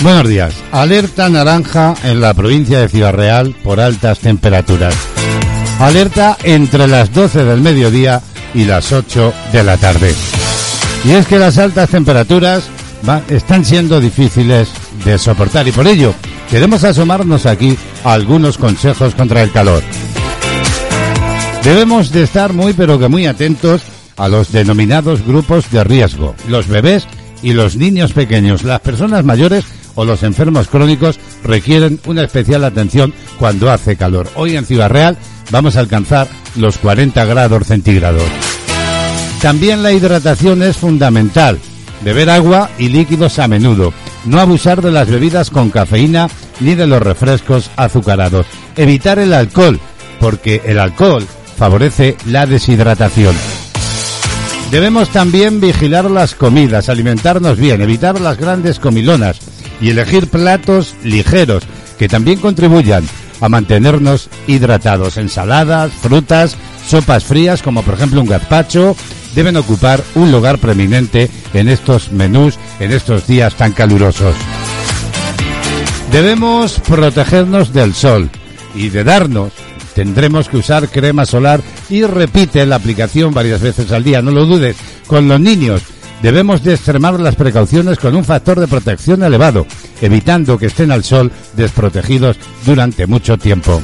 Buenos días. Alerta naranja en la provincia de Ciudad Real por altas temperaturas. Alerta entre las 12 del mediodía y las 8 de la tarde. Y es que las altas temperaturas están siendo difíciles de soportar y por ello queremos asomarnos aquí a algunos consejos contra el calor. Debemos de estar muy pero que muy atentos a los denominados grupos de riesgo, los bebés y los niños pequeños, las personas mayores o los enfermos crónicos requieren una especial atención cuando hace calor. Hoy en Ciudad Real vamos a alcanzar los 40 grados centígrados. También la hidratación es fundamental. Beber agua y líquidos a menudo. No abusar de las bebidas con cafeína ni de los refrescos azucarados. Evitar el alcohol, porque el alcohol favorece la deshidratación. Debemos también vigilar las comidas, alimentarnos bien, evitar las grandes comilonas y elegir platos ligeros que también contribuyan a mantenernos hidratados. Ensaladas, frutas, sopas frías como por ejemplo un gazpacho deben ocupar un lugar preeminente en estos menús en estos días tan calurosos. Debemos protegernos del sol y de darnos tendremos que usar crema solar y repite la aplicación varias veces al día, no lo dudes. Con los niños debemos de extremar las precauciones con un factor de protección elevado, evitando que estén al sol desprotegidos durante mucho tiempo.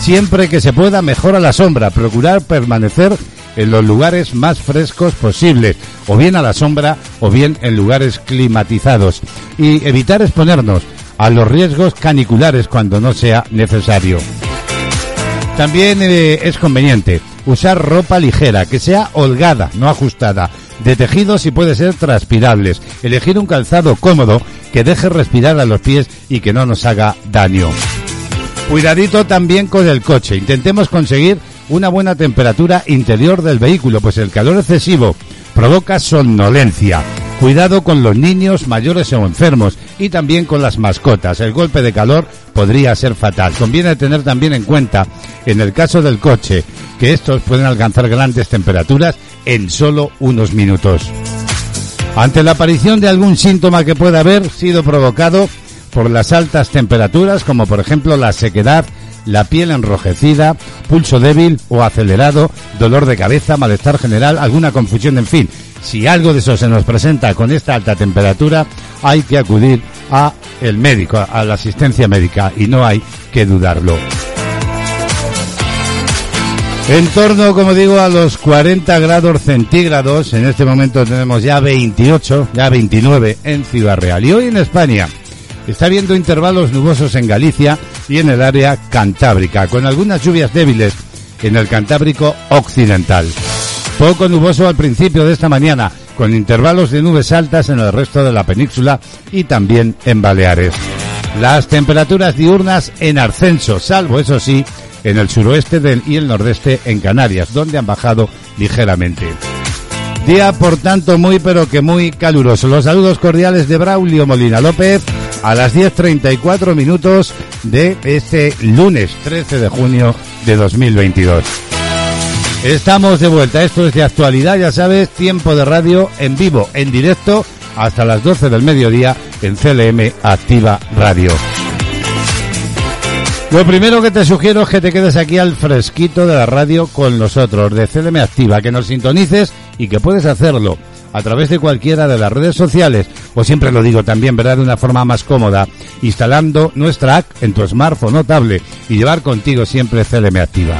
Siempre que se pueda, mejor a la sombra, procurar permanecer en los lugares más frescos posibles, o bien a la sombra o bien en lugares climatizados, y evitar exponernos a los riesgos caniculares cuando no sea necesario. También eh, es conveniente usar ropa ligera, que sea holgada, no ajustada, de tejidos y puede ser transpirables. Elegir un calzado cómodo que deje respirar a los pies y que no nos haga daño. Cuidadito también con el coche. Intentemos conseguir una buena temperatura interior del vehículo, pues el calor excesivo provoca somnolencia. Cuidado con los niños, mayores o enfermos y también con las mascotas. El golpe de calor podría ser fatal. Conviene tener también en cuenta, en el caso del coche, que estos pueden alcanzar grandes temperaturas en solo unos minutos. Ante la aparición de algún síntoma que pueda haber sido provocado por las altas temperaturas, como por ejemplo la sequedad, la piel enrojecida, pulso débil o acelerado, dolor de cabeza, malestar general, alguna confusión, en fin. Si algo de eso se nos presenta con esta alta temperatura, hay que acudir a el médico, a la asistencia médica y no hay que dudarlo. En torno, como digo, a los 40 grados centígrados, en este momento tenemos ya 28, ya 29 en Ciudad Real. Y hoy en España está habiendo intervalos nubosos en Galicia y en el área cantábrica, con algunas lluvias débiles en el Cantábrico occidental. Poco nuboso al principio de esta mañana, con intervalos de nubes altas en el resto de la península y también en Baleares. Las temperaturas diurnas en ascenso, salvo eso sí, en el suroeste y el nordeste en Canarias, donde han bajado ligeramente. Día, por tanto, muy pero que muy caluroso. Los saludos cordiales de Braulio Molina López a las 10.34 minutos de este lunes 13 de junio de 2022. Estamos de vuelta. Esto es de actualidad, ya sabes, tiempo de radio en vivo, en directo, hasta las 12 del mediodía en CLM Activa Radio. Lo primero que te sugiero es que te quedes aquí al fresquito de la radio con nosotros, de CLM Activa, que nos sintonices y que puedes hacerlo a través de cualquiera de las redes sociales, o siempre lo digo también, ¿verdad?, de una forma más cómoda, instalando nuestra app en tu smartphone o tablet y llevar contigo siempre CLM Activa.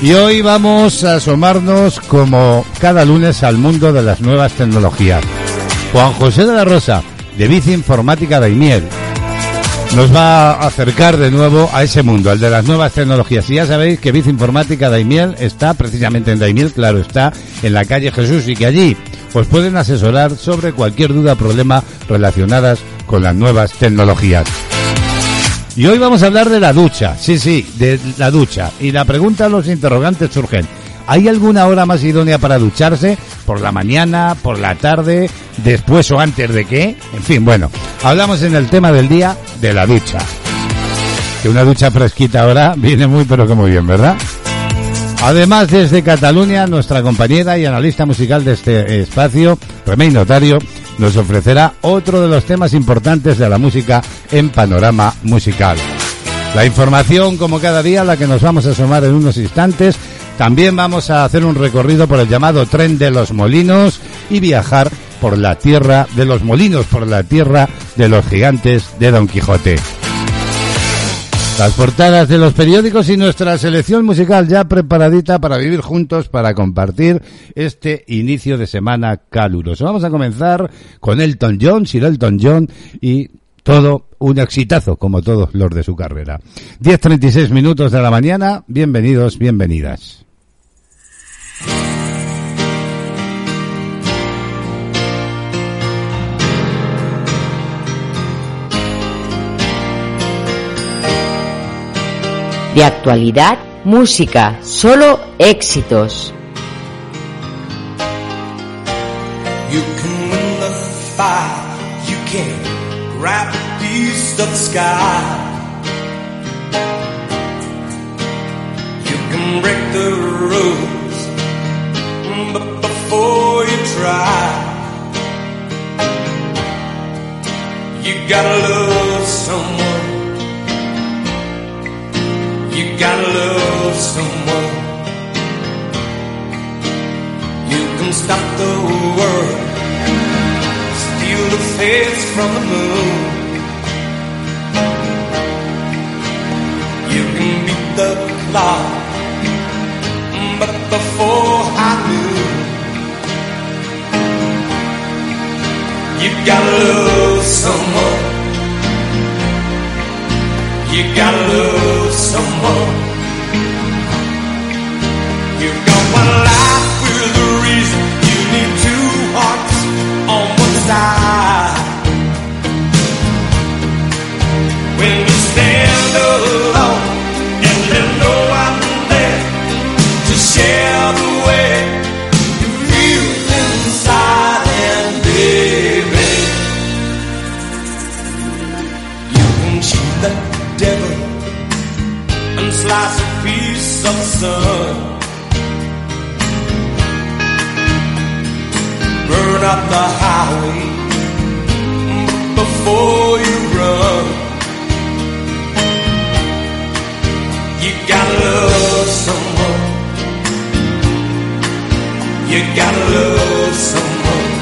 Y hoy vamos a asomarnos como cada lunes al mundo de las nuevas tecnologías. Juan José de la Rosa de Bici Informática Daimiel. Nos va a acercar de nuevo a ese mundo, al de las nuevas tecnologías. Y ya sabéis que Bici Informática Daimiel está precisamente en Daimiel, claro, está en la calle Jesús y que allí os pueden asesorar sobre cualquier duda o problema relacionadas con las nuevas tecnologías. Y hoy vamos a hablar de la ducha, sí, sí, de la ducha. Y la pregunta, los interrogantes surgen. ¿Hay alguna hora más idónea para ducharse? ¿Por la mañana? ¿Por la tarde? ¿Después o antes de qué? En fin, bueno, hablamos en el tema del día de la ducha. Que una ducha fresquita ahora viene muy pero que muy bien, ¿verdad? Además, desde Cataluña, nuestra compañera y analista musical de este espacio, Remey Notario, nos ofrecerá otro de los temas importantes de la música en panorama musical. La información, como cada día, la que nos vamos a sumar en unos instantes. También vamos a hacer un recorrido por el llamado tren de los molinos y viajar por la tierra de los molinos, por la tierra de los gigantes de Don Quijote. Las portadas de los periódicos y nuestra selección musical ya preparadita para vivir juntos, para compartir este inicio de semana caluroso. Vamos a comenzar con Elton John, Sir Elton John y todo un exitazo como todos los de su carrera. 10.36 minutos de la mañana, bienvenidos, bienvenidas. De actualidad, música, solo éxitos. You can win the fight, you can a piece of the sky. You can break the rules, but before you try, you gotta love someone. You gotta love someone. You can stop the world, the face from the moon. You can beat the clock, but before I do, you gotta love someone. You gotta love someone. You've got one life with a reason. You need two hearts on one side. Sun. Burn up the highway before you run. You gotta love someone. You gotta love someone.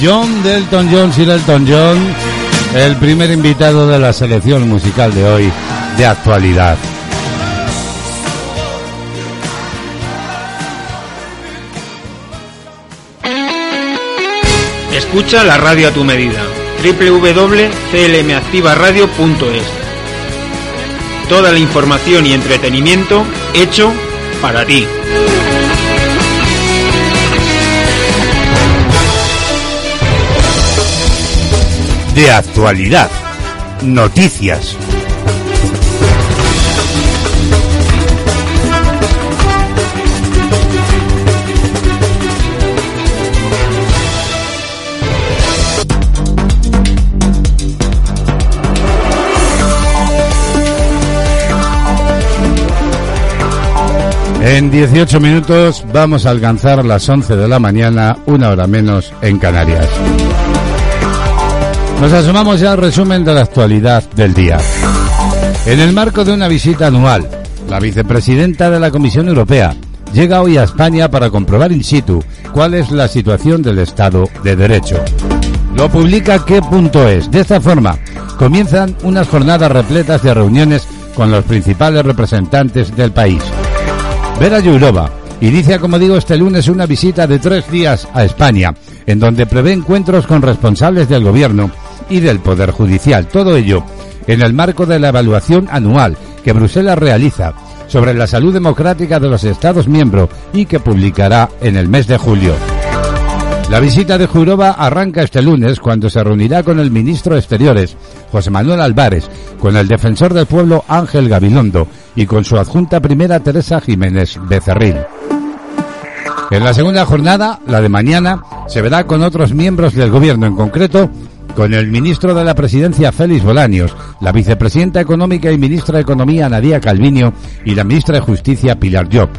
John Delton John Sir John, el primer invitado de la selección musical de hoy de actualidad. Escucha la radio a tu medida. www.clmactivaradio.es Toda la información y entretenimiento hecho para ti. De actualidad. Noticias. En 18 minutos vamos a alcanzar las 11 de la mañana, una hora menos en Canarias. Nos asomamos ya al resumen de la actualidad del día. En el marco de una visita anual, la vicepresidenta de la Comisión Europea llega hoy a España para comprobar in situ cuál es la situación del Estado de Derecho. Lo publica qué.es. De esta forma, comienzan unas jornadas repletas de reuniones con los principales representantes del país. Vera Jourova inicia, como digo, este lunes una visita de tres días a España, en donde prevé encuentros con responsables del gobierno y del Poder Judicial. Todo ello en el marco de la evaluación anual que Bruselas realiza sobre la salud democrática de los Estados miembros y que publicará en el mes de julio. La visita de Jurova arranca este lunes cuando se reunirá con el ministro de Exteriores, José Manuel Álvarez, con el defensor del pueblo Ángel Gabilondo y con su adjunta primera Teresa Jiménez Becerril. En la segunda jornada, la de mañana, se verá con otros miembros del gobierno, en concreto con el ministro de la Presidencia Félix Bolaños, la vicepresidenta económica y ministra de Economía Nadia Calviño y la ministra de Justicia Pilar Job.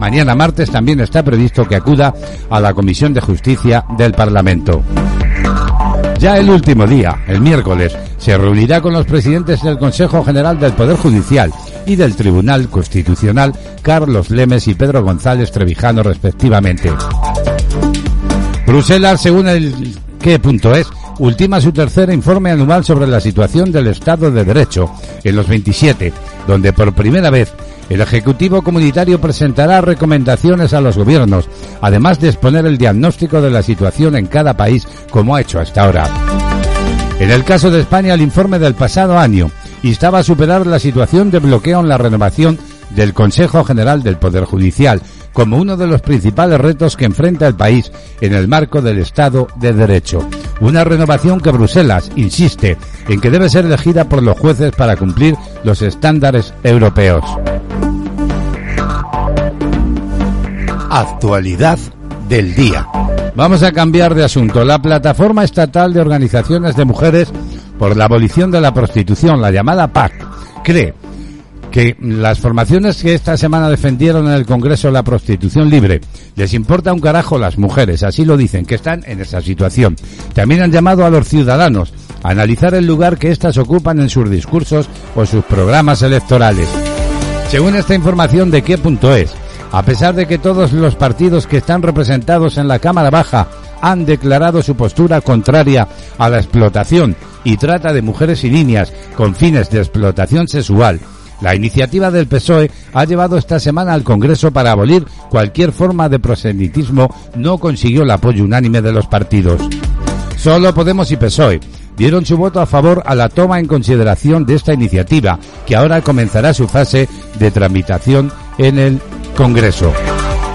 Mañana martes también está previsto que acuda a la Comisión de Justicia del Parlamento. Ya el último día, el miércoles, se reunirá con los presidentes del Consejo General del Poder Judicial y del Tribunal Constitucional, Carlos Lemes y Pedro González Trevijano, respectivamente. Bruselas, según el qué.es, ultima su tercer informe anual sobre la situación del Estado de Derecho en los 27, donde por primera vez el Ejecutivo Comunitario presentará recomendaciones a los gobiernos, además de exponer el diagnóstico de la situación en cada país como ha hecho hasta ahora. En el caso de España, el informe del pasado año instaba a superar la situación de bloqueo en la renovación del Consejo General del Poder Judicial, como uno de los principales retos que enfrenta el país en el marco del Estado de Derecho. Una renovación que Bruselas insiste en que debe ser elegida por los jueces para cumplir los estándares europeos. Actualidad del día. Vamos a cambiar de asunto. La Plataforma Estatal de Organizaciones de Mujeres por la Abolición de la Prostitución, la llamada PAC, cree que las formaciones que esta semana defendieron en el Congreso la prostitución libre les importa un carajo las mujeres, así lo dicen, que están en esa situación. También han llamado a los ciudadanos a analizar el lugar que éstas ocupan en sus discursos o sus programas electorales. Según esta información de qué.es, a pesar de que todos los partidos que están representados en la Cámara Baja han declarado su postura contraria a la explotación y trata de mujeres y niñas con fines de explotación sexual, la iniciativa del PSOE ha llevado esta semana al Congreso para abolir cualquier forma de proselitismo. No consiguió el apoyo unánime de los partidos. Solo Podemos y PSOE dieron su voto a favor a la toma en consideración de esta iniciativa, que ahora comenzará su fase de tramitación en el Congreso.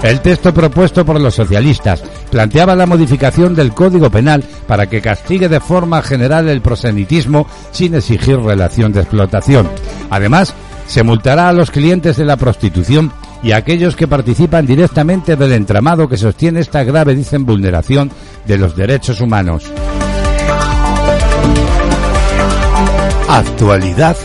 El texto propuesto por los socialistas planteaba la modificación del Código Penal para que castigue de forma general el prosenitismo sin exigir relación de explotación. Además, se multará a los clientes de la prostitución y a aquellos que participan directamente del entramado que sostiene esta grave, dicen, vulneración de los derechos humanos. Actualidad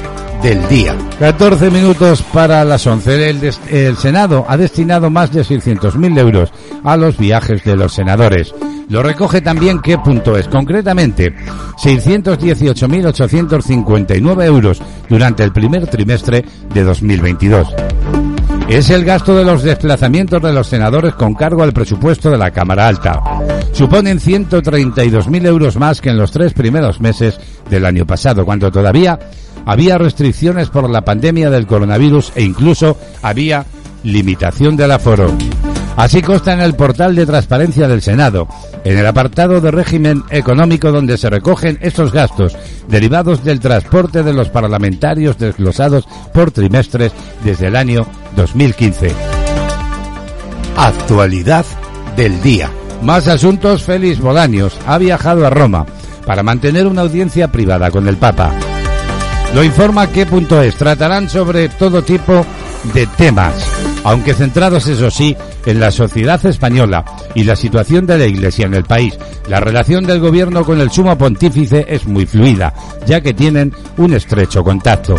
del día. 14 minutos para las 11. El, el Senado ha destinado más de 600.000 euros a los viajes de los senadores. Lo recoge también qué punto es. Concretamente, 618.859 euros durante el primer trimestre de 2022. es el gasto de los desplazamientos de los senadores con cargo al presupuesto de la Cámara Alta. Suponen 132.000 euros más que en los tres primeros meses del año pasado, cuando todavía había restricciones por la pandemia del coronavirus e incluso había limitación del aforo. Así consta en el portal de transparencia del Senado, en el apartado de régimen económico donde se recogen estos gastos derivados del transporte de los parlamentarios desglosados por trimestres desde el año 2015. Actualidad del día. Más asuntos, Félix Bolaños ha viajado a Roma para mantener una audiencia privada con el Papa. Lo informa qué.es. Tratarán sobre todo tipo de temas, aunque centrados, eso sí, en la sociedad española y la situación de la Iglesia en el país. La relación del gobierno con el sumo pontífice es muy fluida, ya que tienen un estrecho contacto.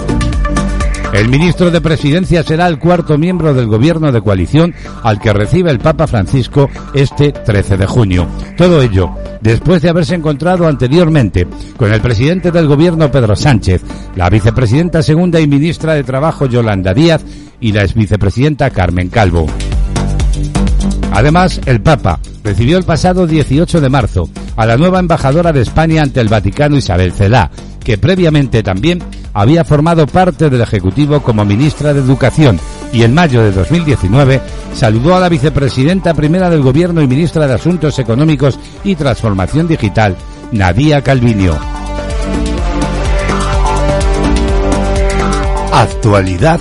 El ministro de Presidencia será el cuarto miembro del gobierno de coalición al que recibe el Papa Francisco este 13 de junio. Todo ello después de haberse encontrado anteriormente con el presidente del gobierno Pedro Sánchez, la vicepresidenta segunda y ministra de Trabajo Yolanda Díaz y la exvicepresidenta Carmen Calvo. Además, el Papa recibió el pasado 18 de marzo a la nueva embajadora de España ante el Vaticano Isabel Celá, que previamente también había formado parte del Ejecutivo como ministra de Educación y en mayo de 2019 saludó a la vicepresidenta primera del Gobierno y ministra de Asuntos Económicos y Transformación Digital, Nadia Calviño. Actualidad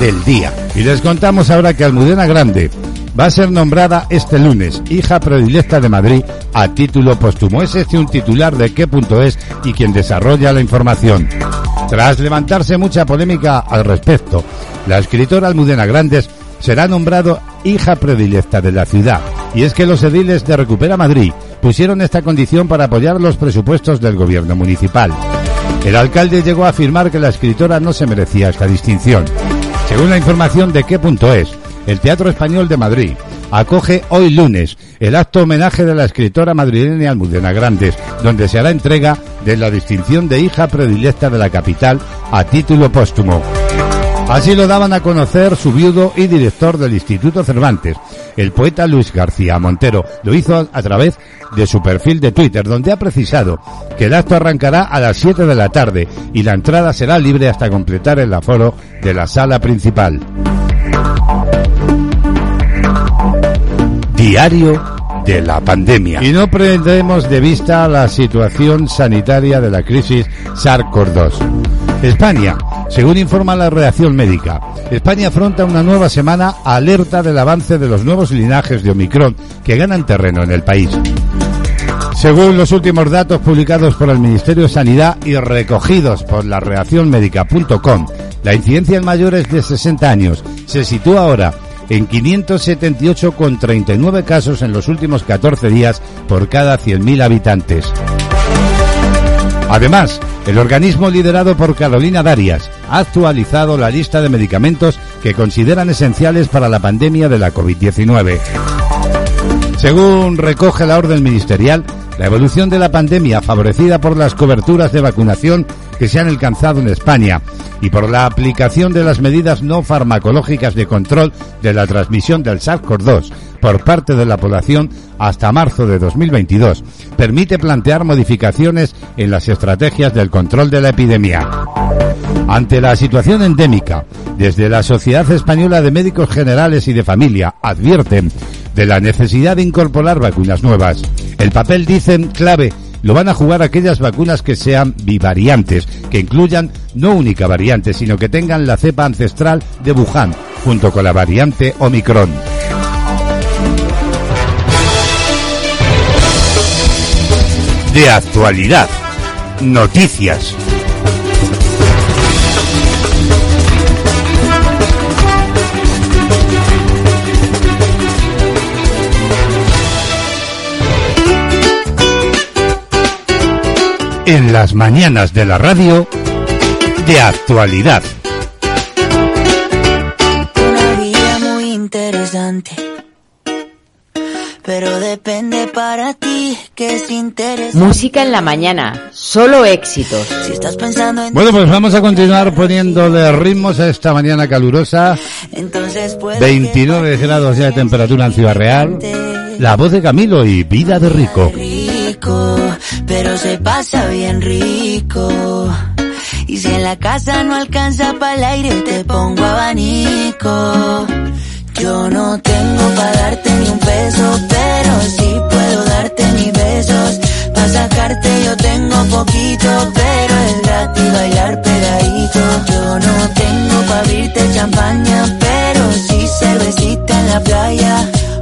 del día. Y les contamos ahora que Almudena Grande va a ser nombrada este lunes hija predilecta de Madrid a título póstumo. Es este un titular de qué.es y quien desarrolla la información. Tras levantarse mucha polémica al respecto, la escritora Almudena Grandes será nombrado hija predilecta de la ciudad. Y es que los ediles de Recupera Madrid pusieron esta condición para apoyar los presupuestos del gobierno municipal. El alcalde llegó a afirmar que la escritora no se merecía esta distinción. Según la información de qué.es, el Teatro Español de Madrid acoge hoy lunes el acto homenaje de la escritora madrileña Almudena Grandes, donde se hará entrega de la distinción de hija predilecta de la capital a título póstumo. Así lo daban a conocer su viudo y director del Instituto Cervantes, el poeta Luis García Montero. Lo hizo a través de su perfil de Twitter, donde ha precisado que el acto arrancará a las 7 de la tarde y la entrada será libre hasta completar el aforo de la sala principal. Diario de la pandemia. Y no perdemos de vista la situación sanitaria de la crisis SARS-CoV-2. España, según informa la reacción médica, España afronta una nueva semana alerta del avance de los nuevos linajes de Omicron que ganan terreno en el país. Según los últimos datos publicados por el Ministerio de Sanidad y recogidos por la reaccionmédica.com, la incidencia en mayores de 60 años se sitúa ahora en 578,39 casos en los últimos 14 días por cada 100.000 habitantes. Además, el organismo liderado por Carolina Darias ha actualizado la lista de medicamentos que consideran esenciales para la pandemia de la COVID-19. Según recoge la orden ministerial, la evolución de la pandemia favorecida por las coberturas de vacunación que se han alcanzado en España y por la aplicación de las medidas no farmacológicas de control de la transmisión del SARS-CoV-2 por parte de la población hasta marzo de 2022 permite plantear modificaciones en las estrategias del control de la epidemia. Ante la situación endémica, desde la Sociedad Española de Médicos Generales y de Familia advierten de la necesidad de incorporar vacunas nuevas. El papel, dicen, clave lo van a jugar aquellas vacunas que sean bivariantes, que incluyan no única variante, sino que tengan la cepa ancestral de Wuhan, junto con la variante Omicron. De actualidad. Noticias. En las mañanas de la radio, de actualidad. Una vida muy interesante. pero depende para ti que es interés. Música en la mañana, solo éxitos. Si estás pensando en Bueno, pues vamos a continuar poniéndole ritmos a esta mañana calurosa. entonces puede 29 grados ya de temperatura en Ciudad Real. La voz de Camilo y Vida de Rico. Pero se pasa bien rico. Y si en la casa no alcanza para el aire, te pongo abanico. Yo no tengo para darte ni un peso, pero sí puedo darte mis besos. Para sacarte yo tengo poquito, pero es gratis bailar pegadito. Yo no tengo para abrirte champaña, pero sí cervecita en la playa.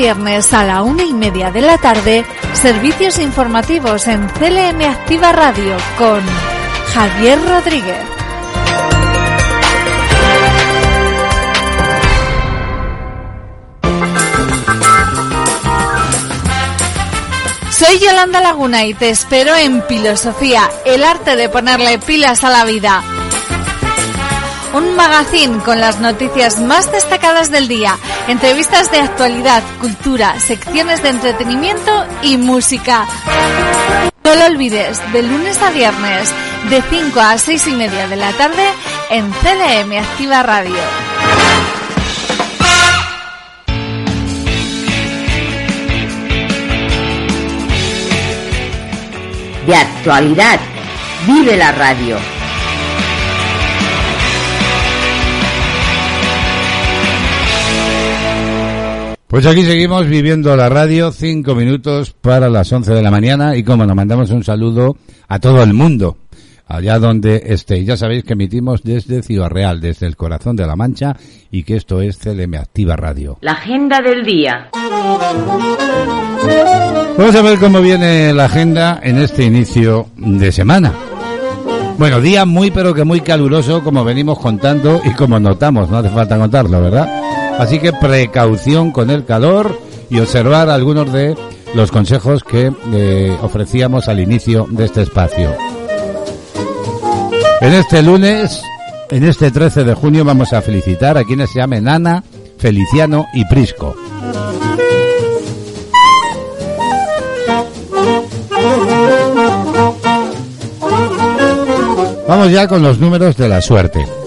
Viernes a la una y media de la tarde, servicios informativos en CLM Activa Radio con Javier Rodríguez. Soy Yolanda Laguna y te espero en Filosofía, el arte de ponerle pilas a la vida. Un magazine con las noticias más destacadas del día, entrevistas de actualidad, cultura, secciones de entretenimiento y música. No lo olvides, de lunes a viernes, de 5 a 6 y media de la tarde, en CDM Activa Radio. De actualidad, vive la radio. Pues aquí seguimos viviendo la radio, cinco minutos para las 11 de la mañana y como nos mandamos un saludo a todo el mundo, allá donde estéis. Ya sabéis que emitimos desde Ciudad Real, desde el corazón de la Mancha y que esto es CLM Activa Radio. La agenda del día. Vamos a ver cómo viene la agenda en este inicio de semana. Bueno, día muy pero que muy caluroso como venimos contando y como notamos, no hace falta contarlo, ¿verdad? Así que precaución con el calor y observar algunos de los consejos que eh, ofrecíamos al inicio de este espacio. En este lunes, en este 13 de junio, vamos a felicitar a quienes se llamen Ana, Feliciano y Prisco. Vamos ya con los números de la suerte.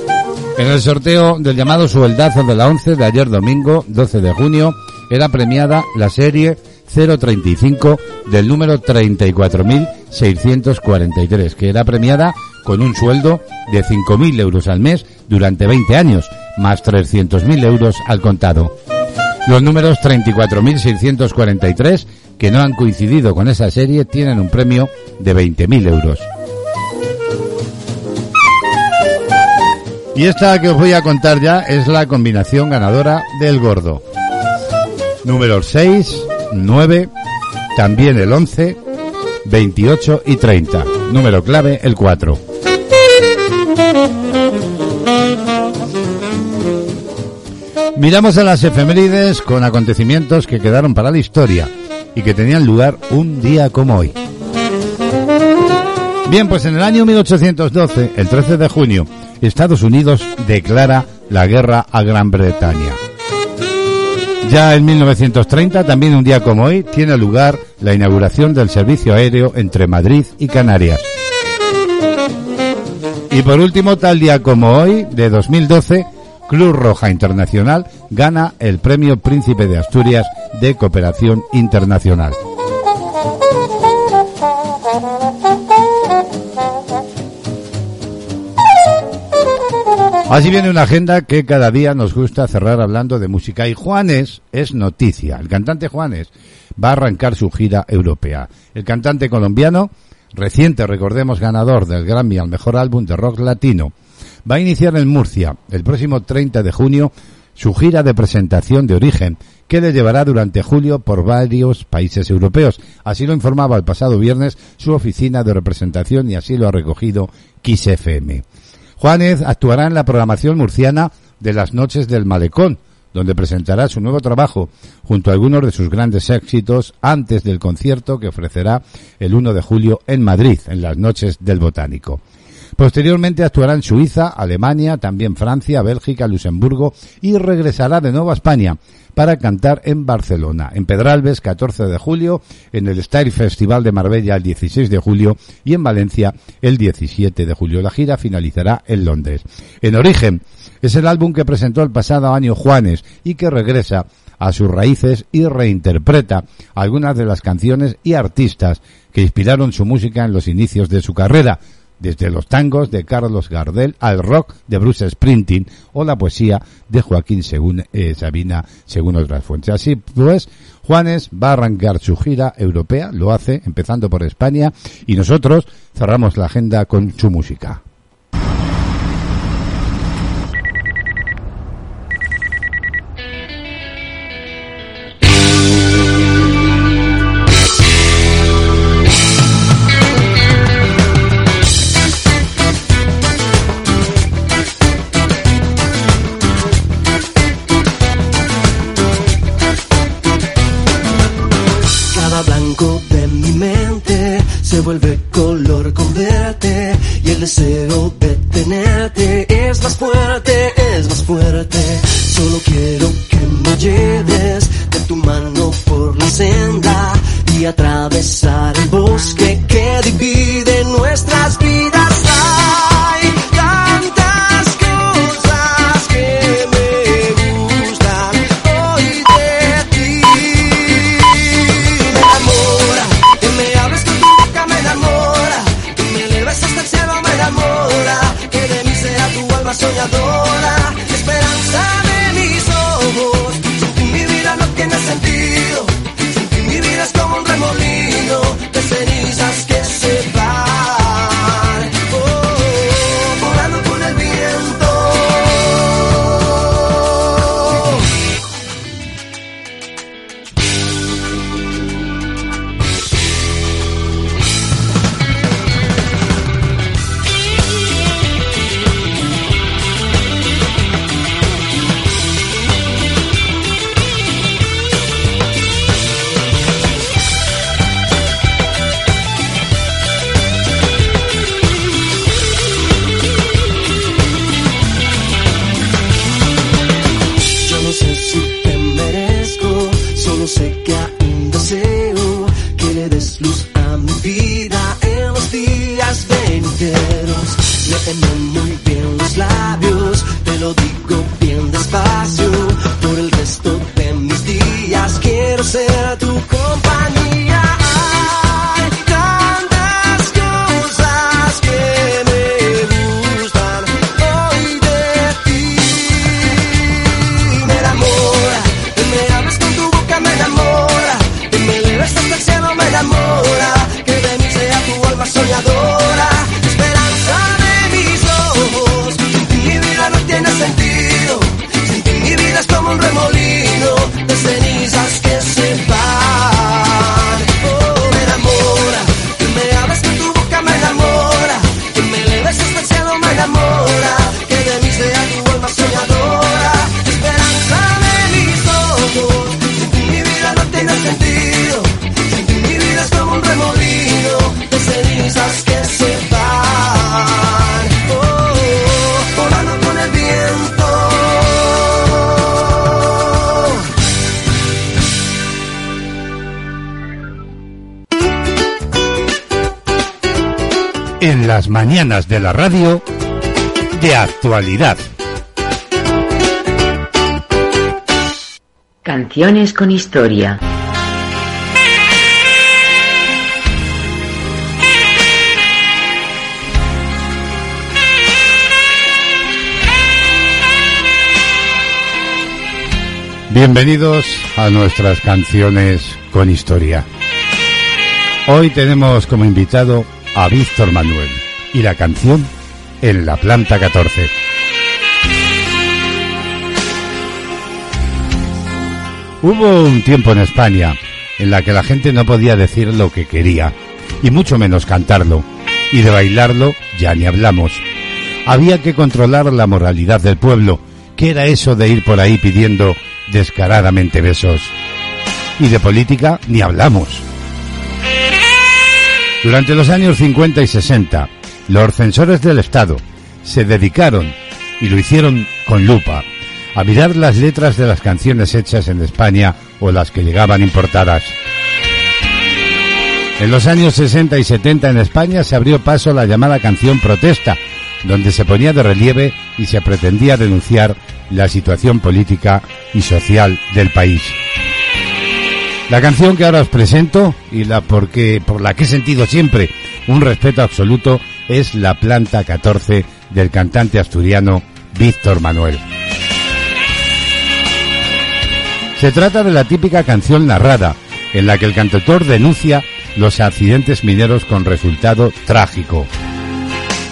En el sorteo del llamado sueldazo de la 11 de ayer domingo, 12 de junio, era premiada la serie 035 del número 34.643, que era premiada con un sueldo de 5.000 euros al mes durante 20 años, más 300.000 euros al contado. Los números 34.643, que no han coincidido con esa serie, tienen un premio de 20.000 euros. Y esta que os voy a contar ya es la combinación ganadora del gordo. Números 6, 9, también el 11, 28 y 30. Número clave el 4. Miramos a las efemérides con acontecimientos que quedaron para la historia y que tenían lugar un día como hoy. Bien, pues en el año 1812, el 13 de junio, Estados Unidos declara la guerra a Gran Bretaña. Ya en 1930, también un día como hoy, tiene lugar la inauguración del servicio aéreo entre Madrid y Canarias. Y por último, tal día como hoy, de 2012, Cruz Roja Internacional gana el Premio Príncipe de Asturias de Cooperación Internacional. Así viene una agenda que cada día nos gusta cerrar hablando de música. Y Juanes es noticia. El cantante Juanes va a arrancar su gira europea. El cantante colombiano, reciente, recordemos, ganador del Grammy al mejor álbum de rock latino, va a iniciar en Murcia el próximo 30 de junio su gira de presentación de origen, que le llevará durante julio por varios países europeos. Así lo informaba el pasado viernes su oficina de representación y así lo ha recogido Kiss FM. Juanes actuará en la programación murciana de las Noches del Malecón, donde presentará su nuevo trabajo junto a algunos de sus grandes éxitos antes del concierto que ofrecerá el 1 de julio en Madrid, en las Noches del Botánico. Posteriormente actuará en Suiza, Alemania, también Francia, Bélgica, Luxemburgo y regresará de nuevo a España para cantar en Barcelona, en Pedralbes 14 de julio, en el Style Festival de Marbella el 16 de julio y en Valencia el 17 de julio. La gira finalizará en Londres. En origen es el álbum que presentó el pasado año Juanes y que regresa a sus raíces y reinterpreta algunas de las canciones y artistas que inspiraron su música en los inicios de su carrera, desde los tangos de Carlos Gardel al rock de Bruce Springsteen o la poesía de Joaquín según, eh, Sabina, según otras fuentes. Así pues, Juanes va a arrancar su gira europea, lo hace empezando por España y nosotros cerramos la agenda con su música. Vuelve color con verte y el deseo de tenerte es más fuerte, es más fuerte. Solo quiero que me lleves de tu mano por la senda y atravesar el bosque mañanas de la radio, de actualidad. Canciones con historia. Bienvenidos a nuestras canciones con historia. Hoy tenemos como invitado a Víctor Manuel y la canción En la planta 14. Hubo un tiempo en España en la que la gente no podía decir lo que quería, y mucho menos cantarlo, y de bailarlo ya ni hablamos. Había que controlar la moralidad del pueblo, que era eso de ir por ahí pidiendo descaradamente besos. Y de política ni hablamos. Durante los años 50 y 60, los censores del Estado se dedicaron, y lo hicieron con lupa, a mirar las letras de las canciones hechas en España o las que llegaban importadas. En los años 60 y 70 en España se abrió paso la llamada canción protesta, donde se ponía de relieve y se pretendía denunciar la situación política y social del país. La canción que ahora os presento y la porque por la que he sentido siempre un respeto absoluto es La planta 14 del cantante asturiano Víctor Manuel. Se trata de la típica canción narrada en la que el cantautor denuncia los accidentes mineros con resultado trágico.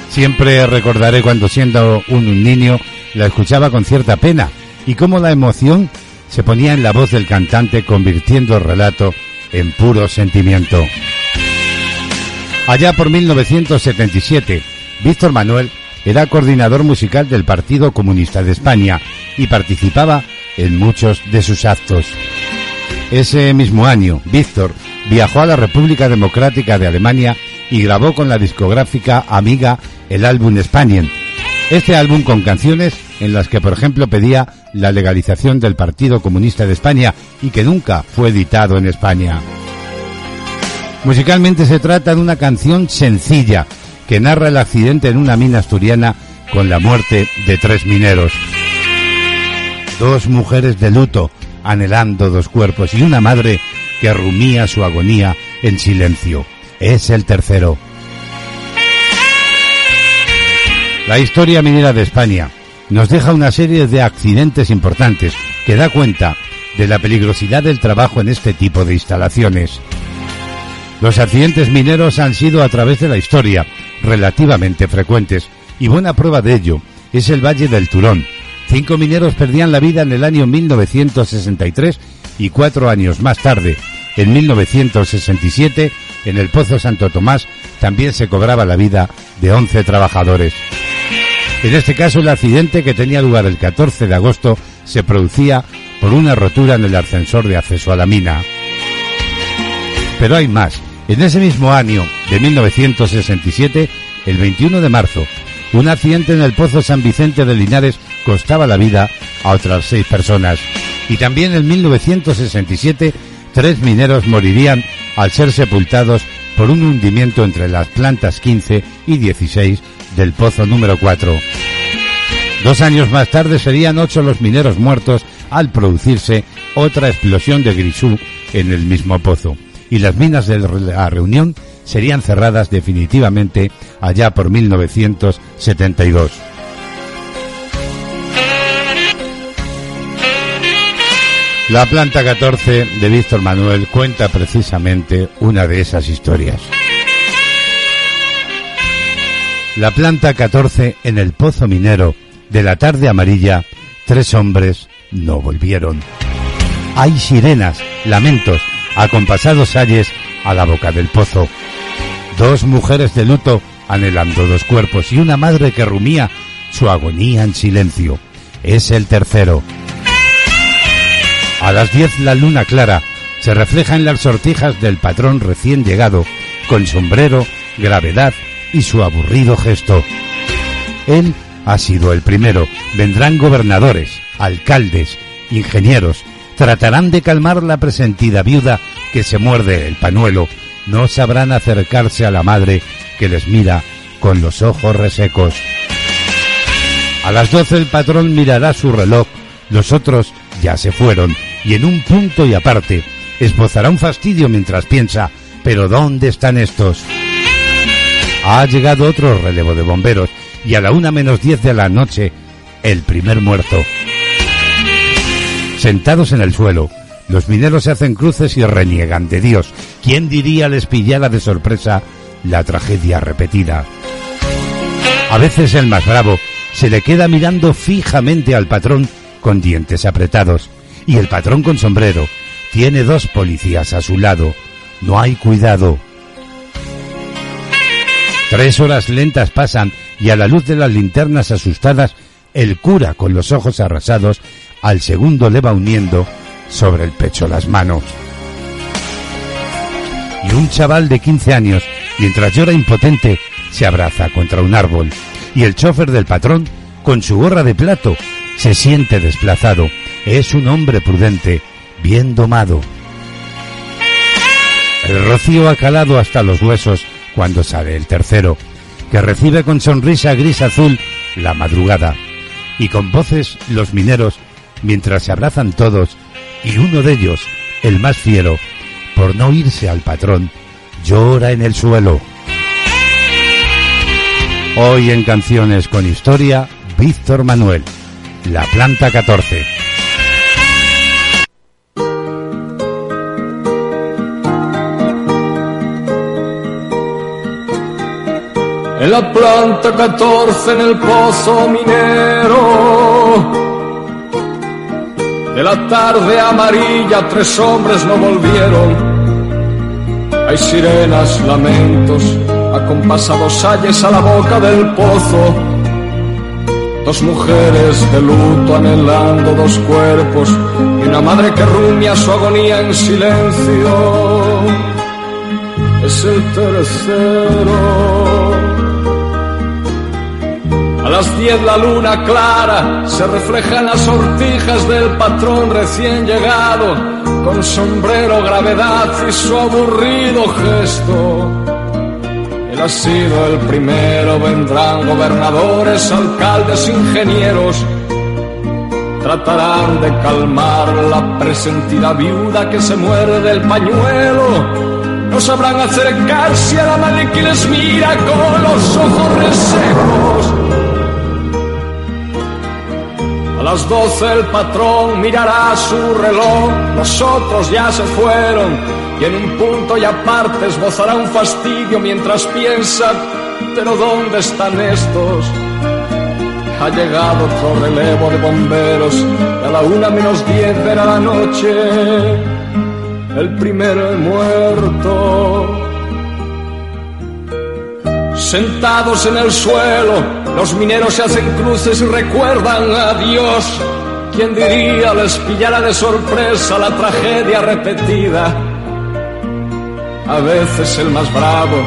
Siempre recordaré cuando siendo un niño la escuchaba con cierta pena y cómo la emoción se ponía en la voz del cantante convirtiendo el relato en puro sentimiento. Allá por 1977, Víctor Manuel era coordinador musical del Partido Comunista de España y participaba en muchos de sus actos. Ese mismo año, Víctor viajó a la República Democrática de Alemania y grabó con la discográfica Amiga el álbum Spanien. Este álbum con canciones en las que, por ejemplo, pedía la legalización del Partido Comunista de España y que nunca fue editado en España. Musicalmente se trata de una canción sencilla que narra el accidente en una mina asturiana con la muerte de tres mineros. Dos mujeres de luto anhelando dos cuerpos y una madre que rumía su agonía en silencio. Es el tercero. La historia minera de España nos deja una serie de accidentes importantes que da cuenta de la peligrosidad del trabajo en este tipo de instalaciones. Los accidentes mineros han sido a través de la historia relativamente frecuentes y buena prueba de ello es el Valle del Turón. Cinco mineros perdían la vida en el año 1963 y cuatro años más tarde, en 1967, en el Pozo Santo Tomás también se cobraba la vida de 11 trabajadores. En este caso, el accidente que tenía lugar el 14 de agosto se producía por una rotura en el ascensor de acceso a la mina. Pero hay más. En ese mismo año de 1967, el 21 de marzo, un accidente en el Pozo San Vicente de Linares costaba la vida a otras seis personas. Y también en 1967, tres mineros morirían al ser sepultados por un hundimiento entre las plantas 15 y 16 del pozo número 4. Dos años más tarde serían ocho los mineros muertos al producirse otra explosión de grisú en el mismo pozo. Y las minas de la reunión serían cerradas definitivamente allá por 1972. La planta 14 de Víctor Manuel cuenta precisamente una de esas historias. La planta 14 en el pozo minero de la tarde amarilla, tres hombres no volvieron. Hay sirenas, lamentos, acompasados ayes a la boca del pozo. Dos mujeres de luto anhelando dos cuerpos y una madre que rumía su agonía en silencio. Es el tercero. A las diez la luna clara se refleja en las sortijas del patrón recién llegado, con sombrero, gravedad y su aburrido gesto. Él ha sido el primero. Vendrán gobernadores, alcaldes, ingenieros. Tratarán de calmar la presentida viuda que se muerde el panuelo. No sabrán acercarse a la madre que les mira con los ojos resecos. A las doce el patrón mirará su reloj, los otros ya se fueron, y en un punto y aparte esbozará un fastidio mientras piensa, pero ¿dónde están estos? Ha llegado otro relevo de bomberos y a la una menos diez de la noche, el primer muerto. Sentados en el suelo, los mineros se hacen cruces y reniegan de Dios. ¿Quién diría les pillara de sorpresa la tragedia repetida? A veces el más bravo se le queda mirando fijamente al patrón con dientes apretados y el patrón con sombrero tiene dos policías a su lado. No hay cuidado. Tres horas lentas pasan y a la luz de las linternas asustadas, el cura con los ojos arrasados al segundo le va uniendo sobre el pecho las manos. Y un chaval de 15 años, mientras llora impotente, se abraza contra un árbol. Y el chofer del patrón, con su gorra de plato, se siente desplazado. Es un hombre prudente, bien domado. El rocío ha calado hasta los huesos cuando sale el tercero, que recibe con sonrisa gris azul la madrugada. Y con voces los mineros, mientras se abrazan todos, y uno de ellos, el más fiero, por no irse al patrón, llora en el suelo. Hoy en Canciones con Historia, Víctor Manuel, La Planta 14. En la planta 14 en el pozo minero. De la tarde amarilla tres hombres no volvieron. Hay sirenas, lamentos, acompasados ayes a la boca del pozo. Dos mujeres de luto anhelando dos cuerpos y una madre que rumia su agonía en silencio. Es el tercero. Las diez la luna clara se refleja en las sortijas del patrón recién llegado, con sombrero, gravedad y su aburrido gesto. Él ha sido el primero, vendrán gobernadores, alcaldes, ingenieros. Tratarán de calmar la presentida viuda que se muere del pañuelo. No sabrán acercarse a la madre que les mira con los ojos resecos. A las doce el patrón mirará su reloj, los otros ya se fueron y en un punto y aparte esbozará un fastidio mientras piensa, pero ¿dónde están estos? Ha llegado otro relevo de bomberos a la una menos diez era la noche, el primero muerto. Sentados en el suelo, los mineros se hacen cruces y recuerdan a Dios. ¿Quién diría les pillara de sorpresa la tragedia repetida? A veces el más bravo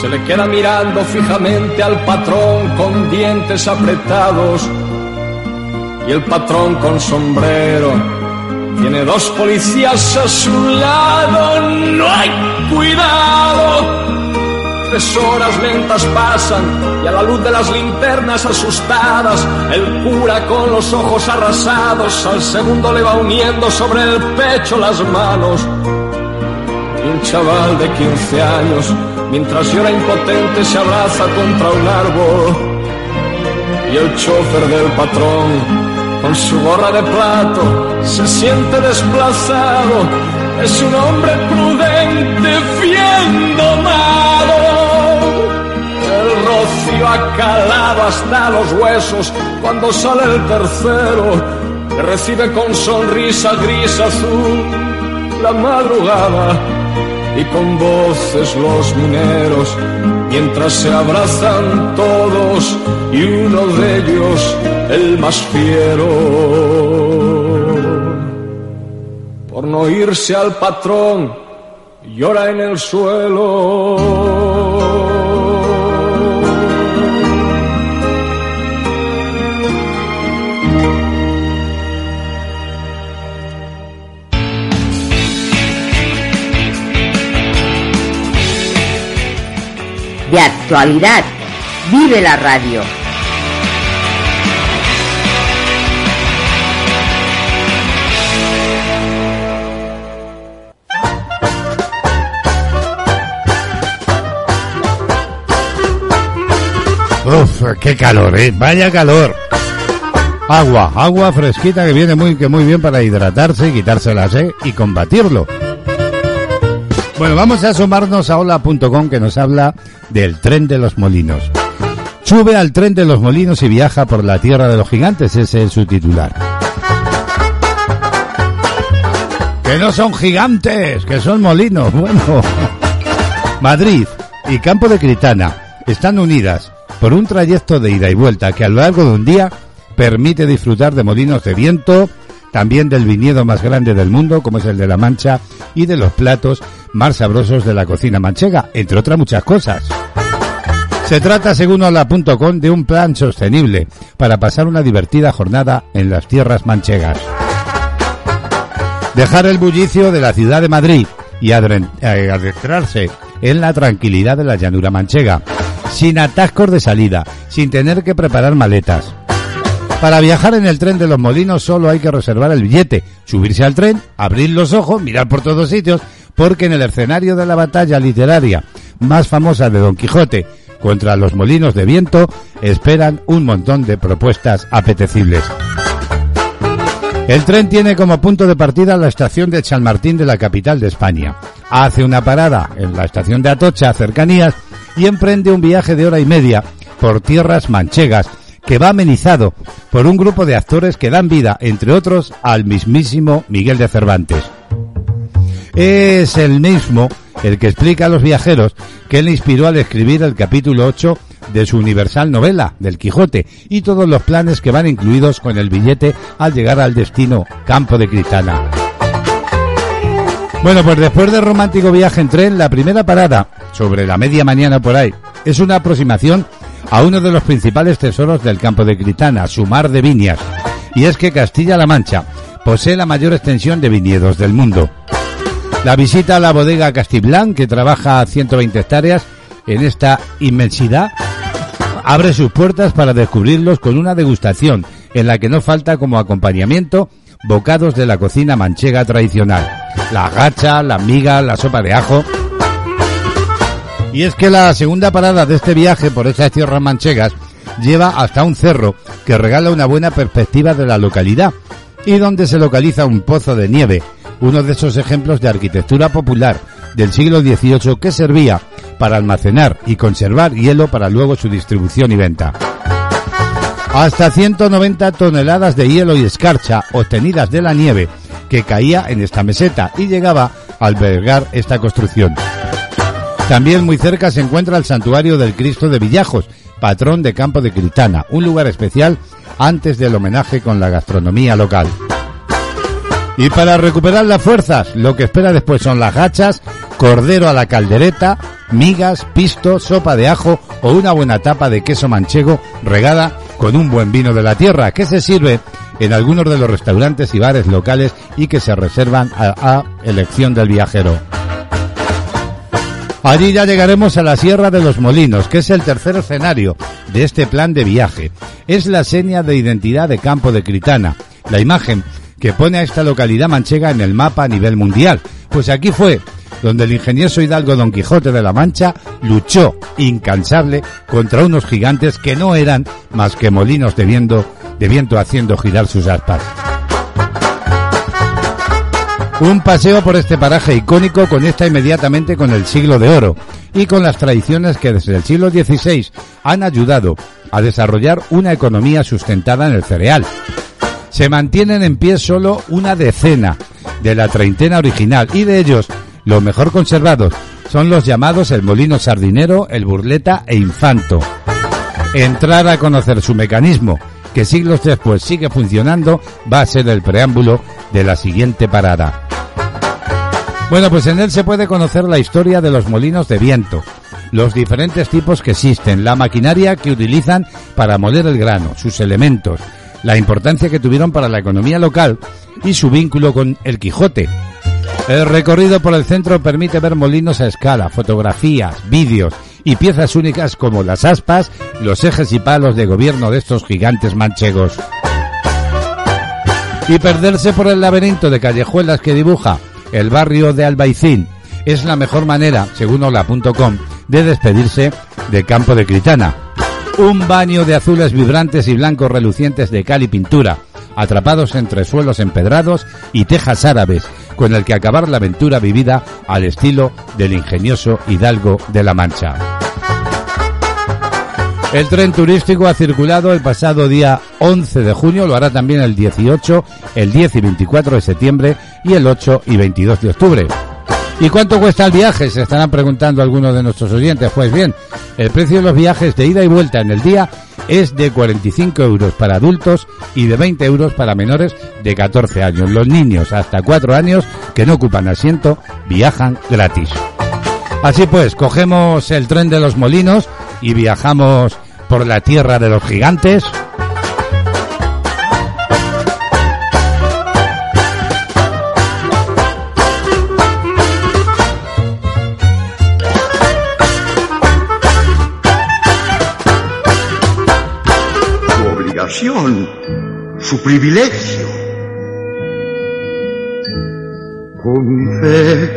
se le queda mirando fijamente al patrón con dientes apretados. Y el patrón con sombrero tiene dos policías a su lado. No hay cuidado. Tres horas lentas pasan y a la luz de las linternas asustadas, el cura con los ojos arrasados al segundo le va uniendo sobre el pecho las manos. Y un chaval de 15 años, mientras llora impotente, se abraza contra un árbol. Y el chofer del patrón, con su gorra de plato, se siente desplazado. Es un hombre prudente, bien domado. El rocío ha calado hasta los huesos cuando sale el tercero, que recibe con sonrisa gris azul la madrugada y con voces los mineros, mientras se abrazan todos y uno de ellos, el más fiero, por no irse al patrón, llora en el suelo. Actualidad, Vive la radio. Uf, qué calor, ¿eh? Vaya calor. Agua, agua fresquita que viene muy, que muy bien para hidratarse, quitarse la sed y combatirlo. Bueno, vamos a asomarnos a hola.com que nos habla del tren de los molinos. Sube al tren de los molinos y viaja por la tierra de los gigantes, ese es su titular. Que no son gigantes, que son molinos. Bueno, Madrid y Campo de Critana están unidas por un trayecto de ida y vuelta que a lo largo de un día permite disfrutar de molinos de viento, también del viñedo más grande del mundo, como es el de La Mancha, y de los platos más sabrosos de la cocina manchega, entre otras muchas cosas. Se trata, según hola.com, de un plan sostenible para pasar una divertida jornada en las tierras manchegas. Dejar el bullicio de la ciudad de Madrid y eh, adentrarse en la tranquilidad de la llanura manchega, sin atascos de salida, sin tener que preparar maletas. Para viajar en el tren de los molinos solo hay que reservar el billete, subirse al tren, abrir los ojos, mirar por todos sitios, porque en el escenario de la batalla literaria más famosa de Don Quijote contra los molinos de viento esperan un montón de propuestas apetecibles. El tren tiene como punto de partida la estación de Chalmartín de la capital de España. Hace una parada en la estación de Atocha, cercanías, y emprende un viaje de hora y media por tierras manchegas, que va amenizado por un grupo de actores que dan vida, entre otros, al mismísimo Miguel de Cervantes. Es el mismo el que explica a los viajeros que le inspiró al escribir el capítulo 8 de su universal novela, del Quijote, y todos los planes que van incluidos con el billete al llegar al destino Campo de Cristana. Bueno, pues después del romántico viaje en tren, la primera parada, sobre la media mañana por ahí, es una aproximación a uno de los principales tesoros del campo de Cristana, su mar de viñas. Y es que Castilla-La Mancha posee la mayor extensión de viñedos del mundo. La visita a la bodega Castiblán, que trabaja a 120 hectáreas en esta inmensidad, abre sus puertas para descubrirlos con una degustación en la que no falta como acompañamiento bocados de la cocina manchega tradicional. La gacha, la miga, la sopa de ajo. Y es que la segunda parada de este viaje por esas tierras manchegas lleva hasta un cerro que regala una buena perspectiva de la localidad y donde se localiza un pozo de nieve, uno de esos ejemplos de arquitectura popular del siglo XVIII que servía para almacenar y conservar hielo para luego su distribución y venta. Hasta 190 toneladas de hielo y escarcha obtenidas de la nieve que caía en esta meseta y llegaba a albergar esta construcción. También muy cerca se encuentra el santuario del Cristo de Villajos, patrón de Campo de Critana, un lugar especial antes del homenaje con la gastronomía local. Y para recuperar las fuerzas, lo que espera después son las gachas, cordero a la caldereta, migas, pisto, sopa de ajo o una buena tapa de queso manchego regada con un buen vino de la tierra que se sirve en algunos de los restaurantes y bares locales y que se reservan a, a elección del viajero. Allí ya llegaremos a la Sierra de los Molinos, que es el tercer escenario de este plan de viaje. Es la seña de identidad de Campo de Critana, la imagen que pone a esta localidad manchega en el mapa a nivel mundial. Pues aquí fue donde el ingenioso hidalgo Don Quijote de la Mancha luchó incansable contra unos gigantes que no eran más que molinos de viento, de viento haciendo girar sus aspas. Un paseo por este paraje icónico conecta inmediatamente con el siglo de oro y con las tradiciones que desde el siglo XVI han ayudado a desarrollar una economía sustentada en el cereal. Se mantienen en pie solo una decena de la treintena original y de ellos los mejor conservados son los llamados el molino sardinero, el burleta e infanto. Entrar a conocer su mecanismo, que siglos después sigue funcionando, va a ser el preámbulo de la siguiente parada. Bueno, pues en él se puede conocer la historia de los molinos de viento, los diferentes tipos que existen, la maquinaria que utilizan para moler el grano, sus elementos, la importancia que tuvieron para la economía local y su vínculo con el Quijote. El recorrido por el centro permite ver molinos a escala, fotografías, vídeos y piezas únicas como las aspas, los ejes y palos de gobierno de estos gigantes manchegos. Y perderse por el laberinto de callejuelas que dibuja el barrio de Albaicín es la mejor manera, según hola.com, de despedirse de Campo de Critana. Un baño de azules vibrantes y blancos relucientes de cal y pintura, atrapados entre suelos empedrados y tejas árabes, con el que acabar la aventura vivida al estilo del ingenioso Hidalgo de la Mancha. El tren turístico ha circulado el pasado día 11 de junio, lo hará también el 18, el 10 y 24 de septiembre y el 8 y 22 de octubre. ¿Y cuánto cuesta el viaje? Se estarán preguntando algunos de nuestros oyentes. Pues bien, el precio de los viajes de ida y vuelta en el día es de 45 euros para adultos y de 20 euros para menores de 14 años. Los niños hasta 4 años que no ocupan asiento viajan gratis. Así pues, cogemos el tren de los molinos y viajamos por la tierra de los gigantes. Su privilegio. Con fe,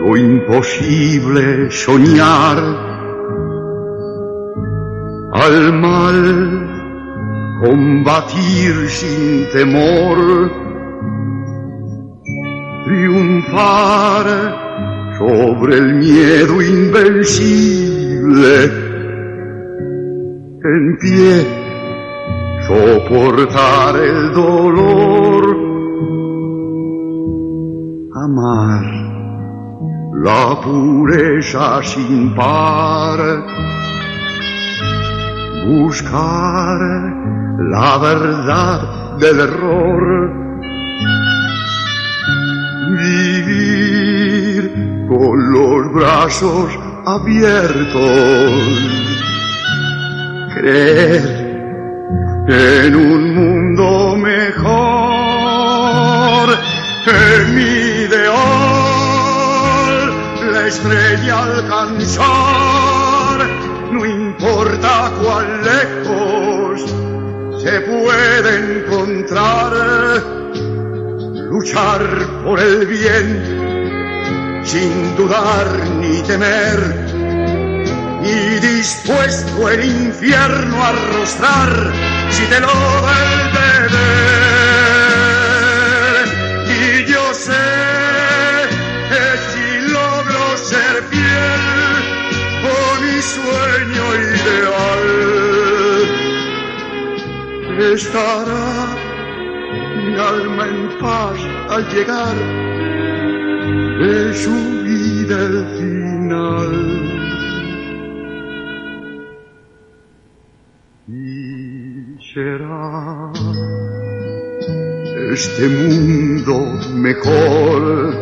lo imposible soñar, al mal combatir sin temor, triunfar sobre el miedo invencible. En pie, soportar el dolor, amar la pureza sin par, buscar la verdad del error, vivir con los brazos abiertos. Creer en un mundo mejor, en mi ideal, la estrella alcanzar, no importa cuán lejos se puede encontrar, luchar por el bien sin dudar ni temer y dispuesto el infierno a arrostrar si te lo da el deber. Y yo sé que si logro ser fiel a mi sueño ideal, estará mi alma en paz al llegar de su vida el final. Este mundo mejor.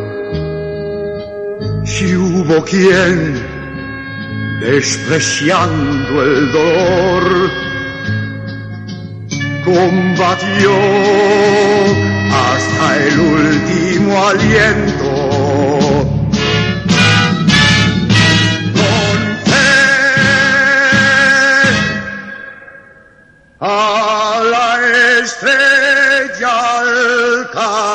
Si hubo quien despreciando el dolor combatió hasta el último aliento. A la estrella call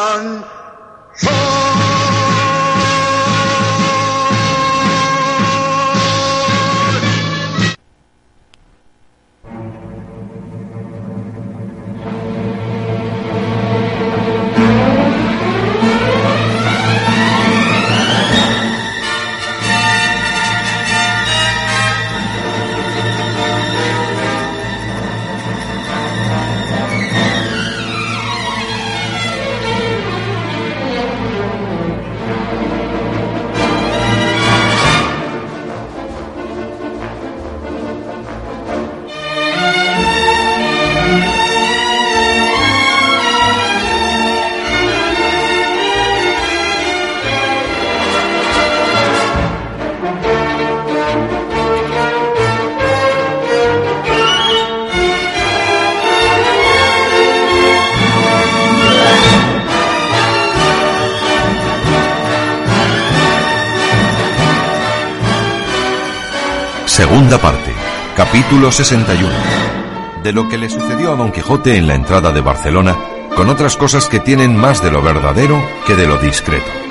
capítulo 61. De lo que le sucedió a Don Quijote en la entrada de Barcelona, con otras cosas que tienen más de lo verdadero que de lo discreto.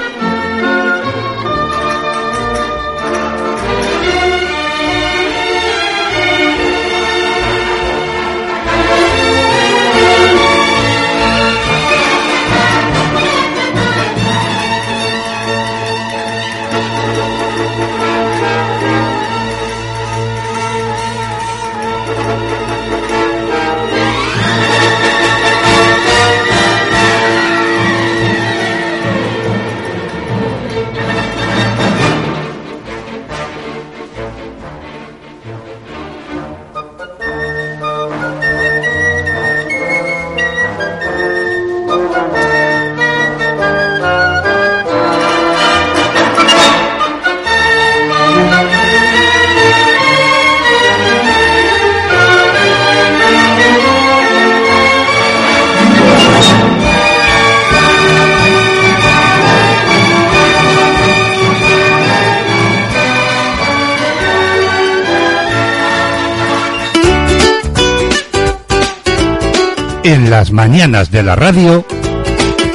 Mañanas de la radio,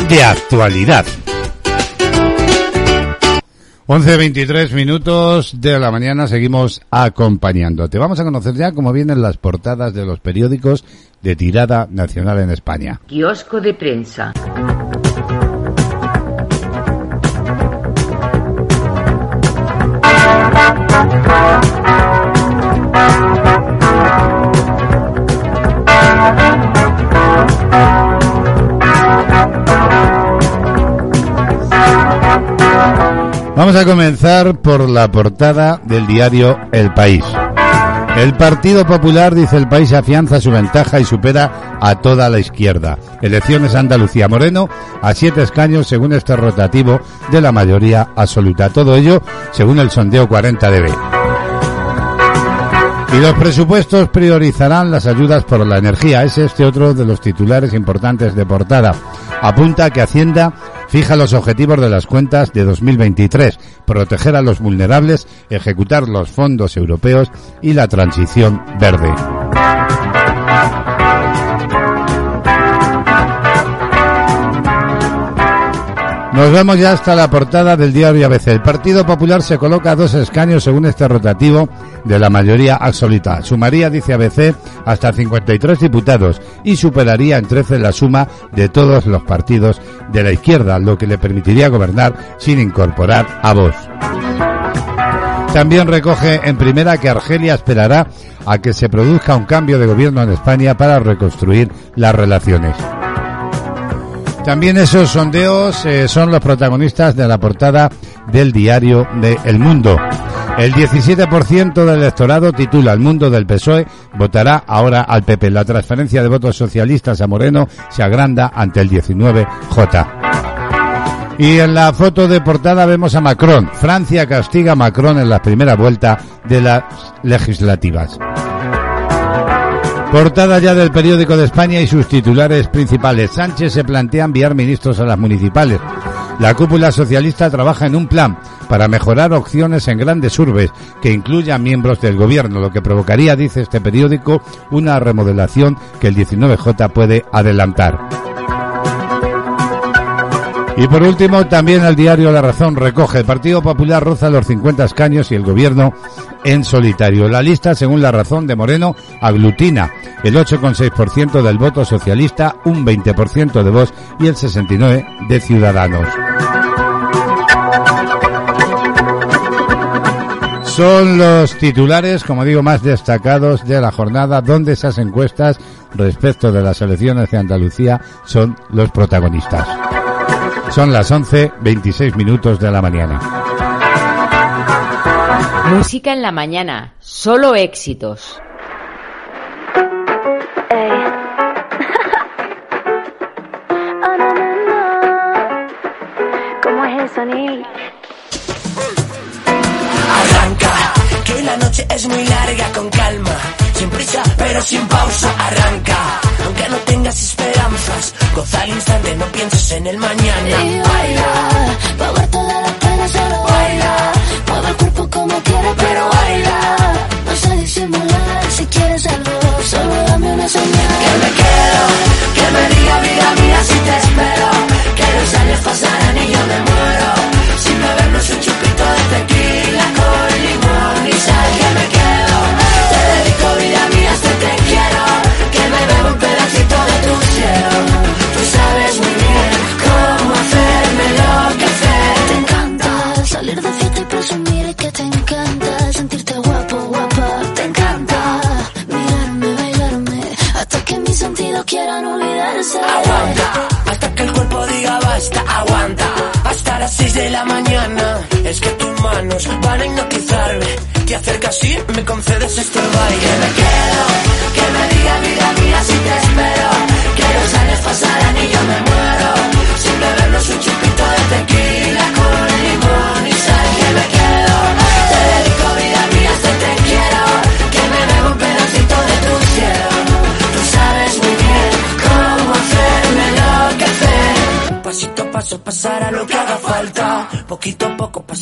de actualidad. 11.23 minutos de la mañana seguimos acompañándote. Vamos a conocer ya cómo vienen las portadas de los periódicos de tirada nacional en España. Kiosco de prensa. Vamos a comenzar por la portada del diario El País. El Partido Popular, dice el país, afianza su ventaja y supera a toda la izquierda. Elecciones Andalucía Moreno a siete escaños según este rotativo de la mayoría absoluta. Todo ello según el sondeo 40 dB. Y los presupuestos priorizarán las ayudas por la energía. Es este otro de los titulares importantes de portada. Apunta que Hacienda fija los objetivos de las cuentas de 2023, proteger a los vulnerables, ejecutar los fondos europeos y la transición verde. Nos vamos ya hasta la portada del diario ABC. El Partido Popular se coloca a dos escaños según este rotativo de la mayoría absoluta. Sumaría, dice ABC, hasta 53 diputados y superaría en 13 la suma de todos los partidos de la izquierda, lo que le permitiría gobernar sin incorporar a Vox. También recoge en primera que Argelia esperará a que se produzca un cambio de gobierno en España para reconstruir las relaciones. También esos sondeos eh, son los protagonistas de la portada del diario de El Mundo. El 17% del electorado titula El mundo del PSOE votará ahora al PP. La transferencia de votos socialistas a Moreno se agranda ante el 19J. Y en la foto de portada vemos a Macron. Francia castiga a Macron en la primera vuelta de las legislativas. Portada ya del periódico de España y sus titulares principales. Sánchez se plantea enviar ministros a las municipales. La cúpula socialista trabaja en un plan para mejorar opciones en grandes urbes que incluyan miembros del gobierno, lo que provocaría, dice este periódico, una remodelación que el 19J puede adelantar. Y por último, también el diario La Razón recoge el Partido Popular roza los 50 escaños y el gobierno en solitario. La lista, según La Razón de Moreno, aglutina el 8,6% del voto socialista, un 20% de voz y el 69% de Ciudadanos. Son los titulares, como digo, más destacados de la jornada, donde esas encuestas respecto de las elecciones de Andalucía son los protagonistas. Son las 11, 26 minutos de la mañana. Música en la mañana, solo éxitos. ¿Cómo es el sonido? Arranca, que la noche es muy larga con calma, sin prisa pero sin pausa, arranca, aunque no tengas esperanzas, goza al instante, no pienses en el mañana. Y baila, pa' ver todas las penas solo baila. Mueve el cuerpo como quieras, pero baila. Aguanta. Hasta las 6 de la mañana, es que tus manos van a hipnotizarme. Te acercas y me concedes este baile. Me quedo,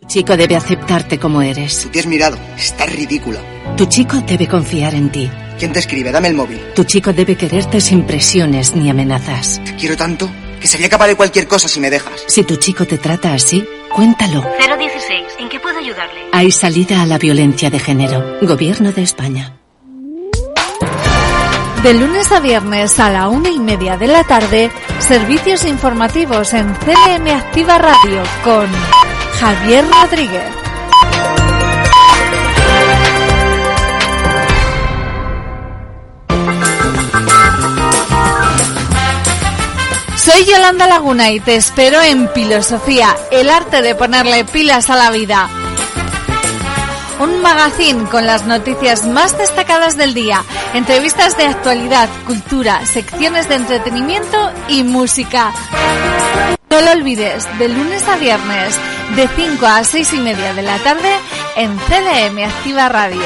Tu chico debe aceptarte como eres. Te has mirado, estás ridícula. Tu chico debe confiar en ti. ¿Quién te escribe? Dame el móvil. Tu chico debe quererte sin presiones ni amenazas. Te quiero tanto que sería capaz de cualquier cosa si me dejas. Si tu chico te trata así, cuéntalo. 016, ¿en qué puedo ayudarle? Hay salida a la violencia de género. Gobierno de España. De lunes a viernes a la una y media de la tarde, servicios informativos en CLM Activa Radio con Javier Rodríguez. Soy Yolanda Laguna y te espero en Filosofía, el arte de ponerle pilas a la vida. Un magazine con las noticias más destacadas del día, entrevistas de actualidad, cultura, secciones de entretenimiento y música. No lo olvides, de lunes a viernes, de 5 a 6 y media de la tarde, en CLM Activa Radio.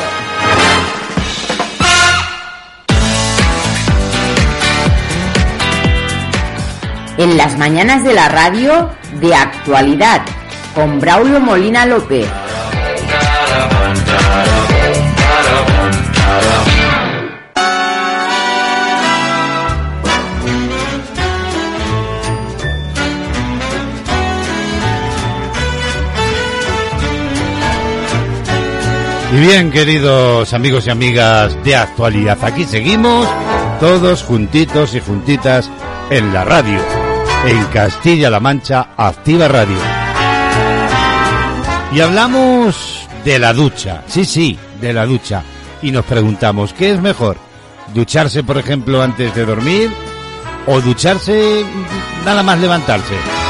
En las mañanas de la radio, de actualidad, con Braulio Molina López. Y bien, queridos amigos y amigas de actualidad, aquí seguimos todos juntitos y juntitas en la radio, en Castilla-La Mancha Activa Radio. Y hablamos de la ducha, sí, sí, de la ducha. Y nos preguntamos, ¿qué es mejor? ¿Ducharse, por ejemplo, antes de dormir? ¿O ducharse nada más levantarse?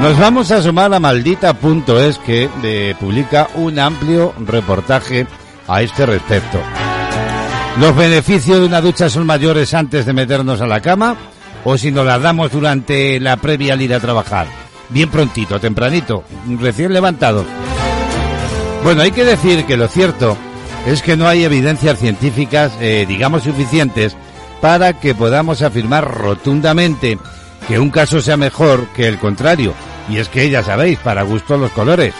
Nos vamos a sumar a maldita.es que publica un amplio reportaje a este respecto. ¿Los beneficios de una ducha son mayores antes de meternos a la cama o si nos las damos durante la previa al ir a trabajar? Bien prontito, tempranito, recién levantados. Bueno, hay que decir que lo cierto es que no hay evidencias científicas, eh, digamos, suficientes para que podamos afirmar rotundamente que un caso sea mejor que el contrario. Y es que ya sabéis, para gusto los colores.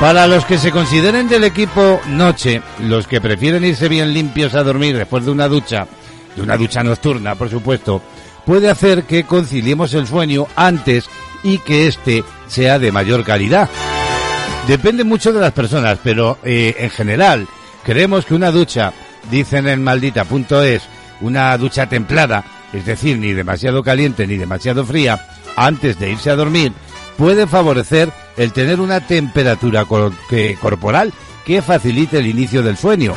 Para los que se consideren del equipo noche, los que prefieren irse bien limpios a dormir después de una ducha, de una ducha nocturna, por supuesto, puede hacer que conciliemos el sueño antes y que éste sea de mayor calidad. Depende mucho de las personas, pero eh, en general creemos que una ducha, dicen en maldita.es, una ducha templada, es decir, ni demasiado caliente ni demasiado fría, antes de irse a dormir, puede favorecer el tener una temperatura que- corporal que facilite el inicio del sueño.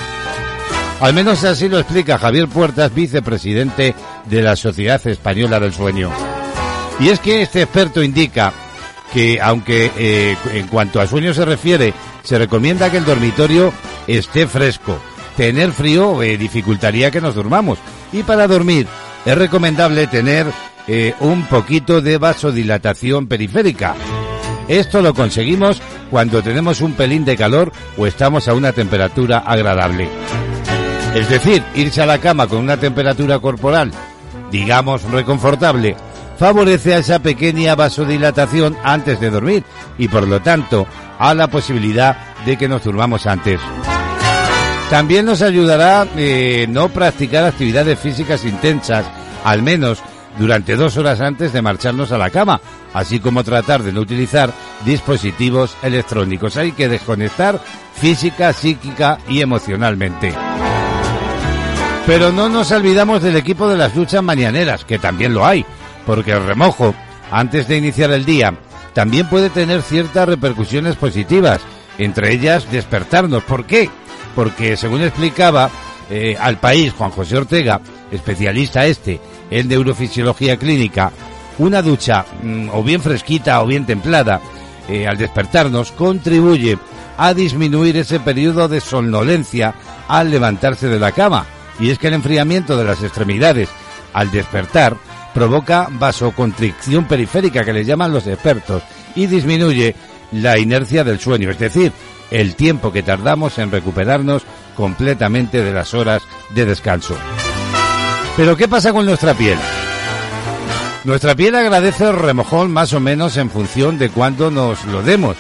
Al menos así lo explica Javier Puertas, vicepresidente de la Sociedad Española del Sueño. Y es que este experto indica que aunque eh, en cuanto a sueño se refiere, se recomienda que el dormitorio esté fresco. Tener frío eh, dificultaría que nos durmamos. Y para dormir es recomendable tener eh, un poquito de vasodilatación periférica. Esto lo conseguimos cuando tenemos un pelín de calor o estamos a una temperatura agradable. Es decir, irse a la cama con una temperatura corporal, digamos, reconfortable, favorece a esa pequeña vasodilatación antes de dormir y por lo tanto a la posibilidad de que nos durmamos antes. También nos ayudará eh, no practicar actividades físicas intensas, al menos durante dos horas antes de marcharnos a la cama, así como tratar de no utilizar dispositivos electrónicos. Hay que desconectar física, psíquica y emocionalmente. Pero no nos olvidamos del equipo de las duchas mañaneras, que también lo hay, porque el remojo, antes de iniciar el día, también puede tener ciertas repercusiones positivas, entre ellas despertarnos. ¿Por qué? Porque, según explicaba eh, al país Juan José Ortega, especialista este en neurofisiología clínica, una ducha mm, o bien fresquita o bien templada, eh, al despertarnos, contribuye a disminuir ese periodo de somnolencia al levantarse de la cama. Y es que el enfriamiento de las extremidades al despertar provoca vasoconstricción periférica, que le llaman los expertos, y disminuye la inercia del sueño, es decir, el tiempo que tardamos en recuperarnos completamente de las horas de descanso. Pero ¿qué pasa con nuestra piel? Nuestra piel agradece el remojón más o menos en función de cuándo nos lo demos.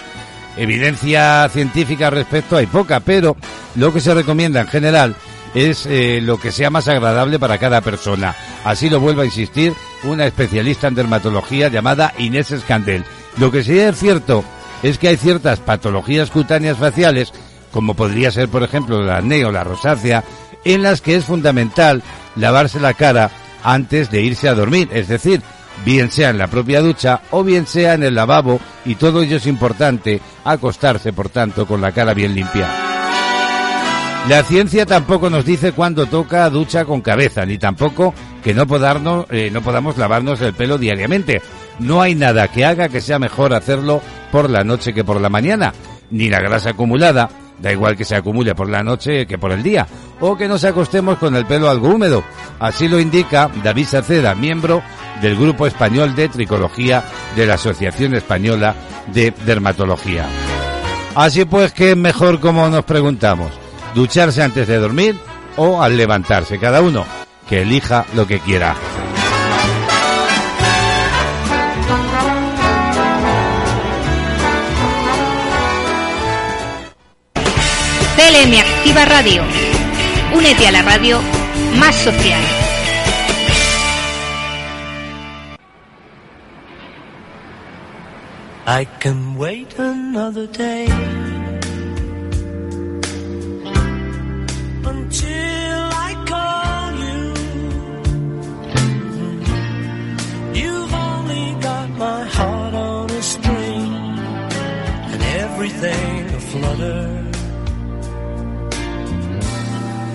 Evidencia científica al respecto hay poca, pero lo que se recomienda en general es eh, lo que sea más agradable para cada persona. Así lo vuelvo a insistir una especialista en dermatología llamada Inés Escandel. Lo que sí es cierto es que hay ciertas patologías cutáneas faciales, como podría ser por ejemplo la acné o la rosácea, en las que es fundamental lavarse la cara antes de irse a dormir, es decir, bien sea en la propia ducha o bien sea en el lavabo y todo ello es importante, acostarse por tanto con la cara bien limpia. La ciencia tampoco nos dice cuándo toca ducha con cabeza, ni tampoco que no, podarnos, eh, no podamos lavarnos el pelo diariamente. No hay nada que haga que sea mejor hacerlo por la noche que por la mañana, ni la grasa acumulada, da igual que se acumule por la noche que por el día, o que nos acostemos con el pelo algo húmedo. Así lo indica David Saceda, miembro del Grupo Español de Tricología de la Asociación Española de Dermatología. Así pues, ¿qué es mejor como nos preguntamos? ¿Ducharse antes de dormir o al levantarse? Cada uno que elija lo que quiera. CLM Activa Radio. Únete a la radio más social. I can wait another day until I call you. You've only got my heart on a string and everything a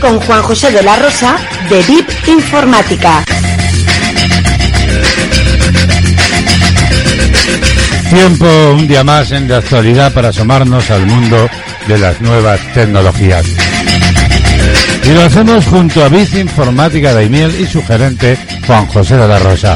Con Juan José de la Rosa, de VIP Informática. Tiempo, un día más en de actualidad para asomarnos al mundo de las nuevas tecnologías. Y lo hacemos junto a Biz Informática Daimiel y su gerente Juan José de la Rosa.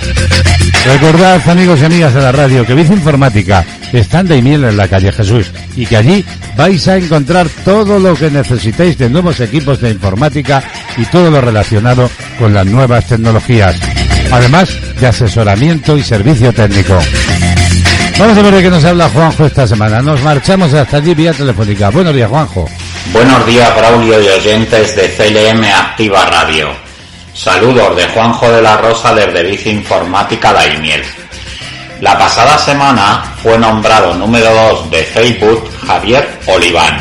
Recordad, amigos y amigas de la radio, que Biz Informática está en Daimiel en la calle Jesús y que allí vais a encontrar todo lo que necesitéis de nuevos equipos de informática y todo lo relacionado con las nuevas tecnologías. Además de asesoramiento y servicio técnico. Vamos a ver de qué nos habla Juanjo esta semana. Nos marchamos hasta allí vía telefónica. Buenos días, Juanjo. Buenos días, Braulio y oyentes de CLM Activa Radio. Saludos de Juanjo de la Rosa desde Bici Informática Daimiel. La pasada semana fue nombrado número 2 de Facebook Javier Oliván,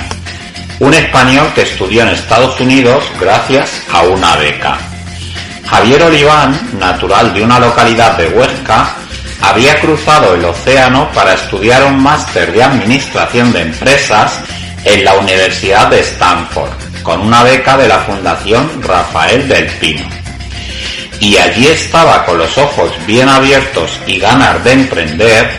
un español que estudió en Estados Unidos gracias a una beca. Javier Oliván, natural de una localidad de Huesca, había cruzado el océano para estudiar un máster de Administración de Empresas en la Universidad de Stanford, con una beca de la Fundación Rafael del Pino. Y allí estaba con los ojos bien abiertos y ganas de emprender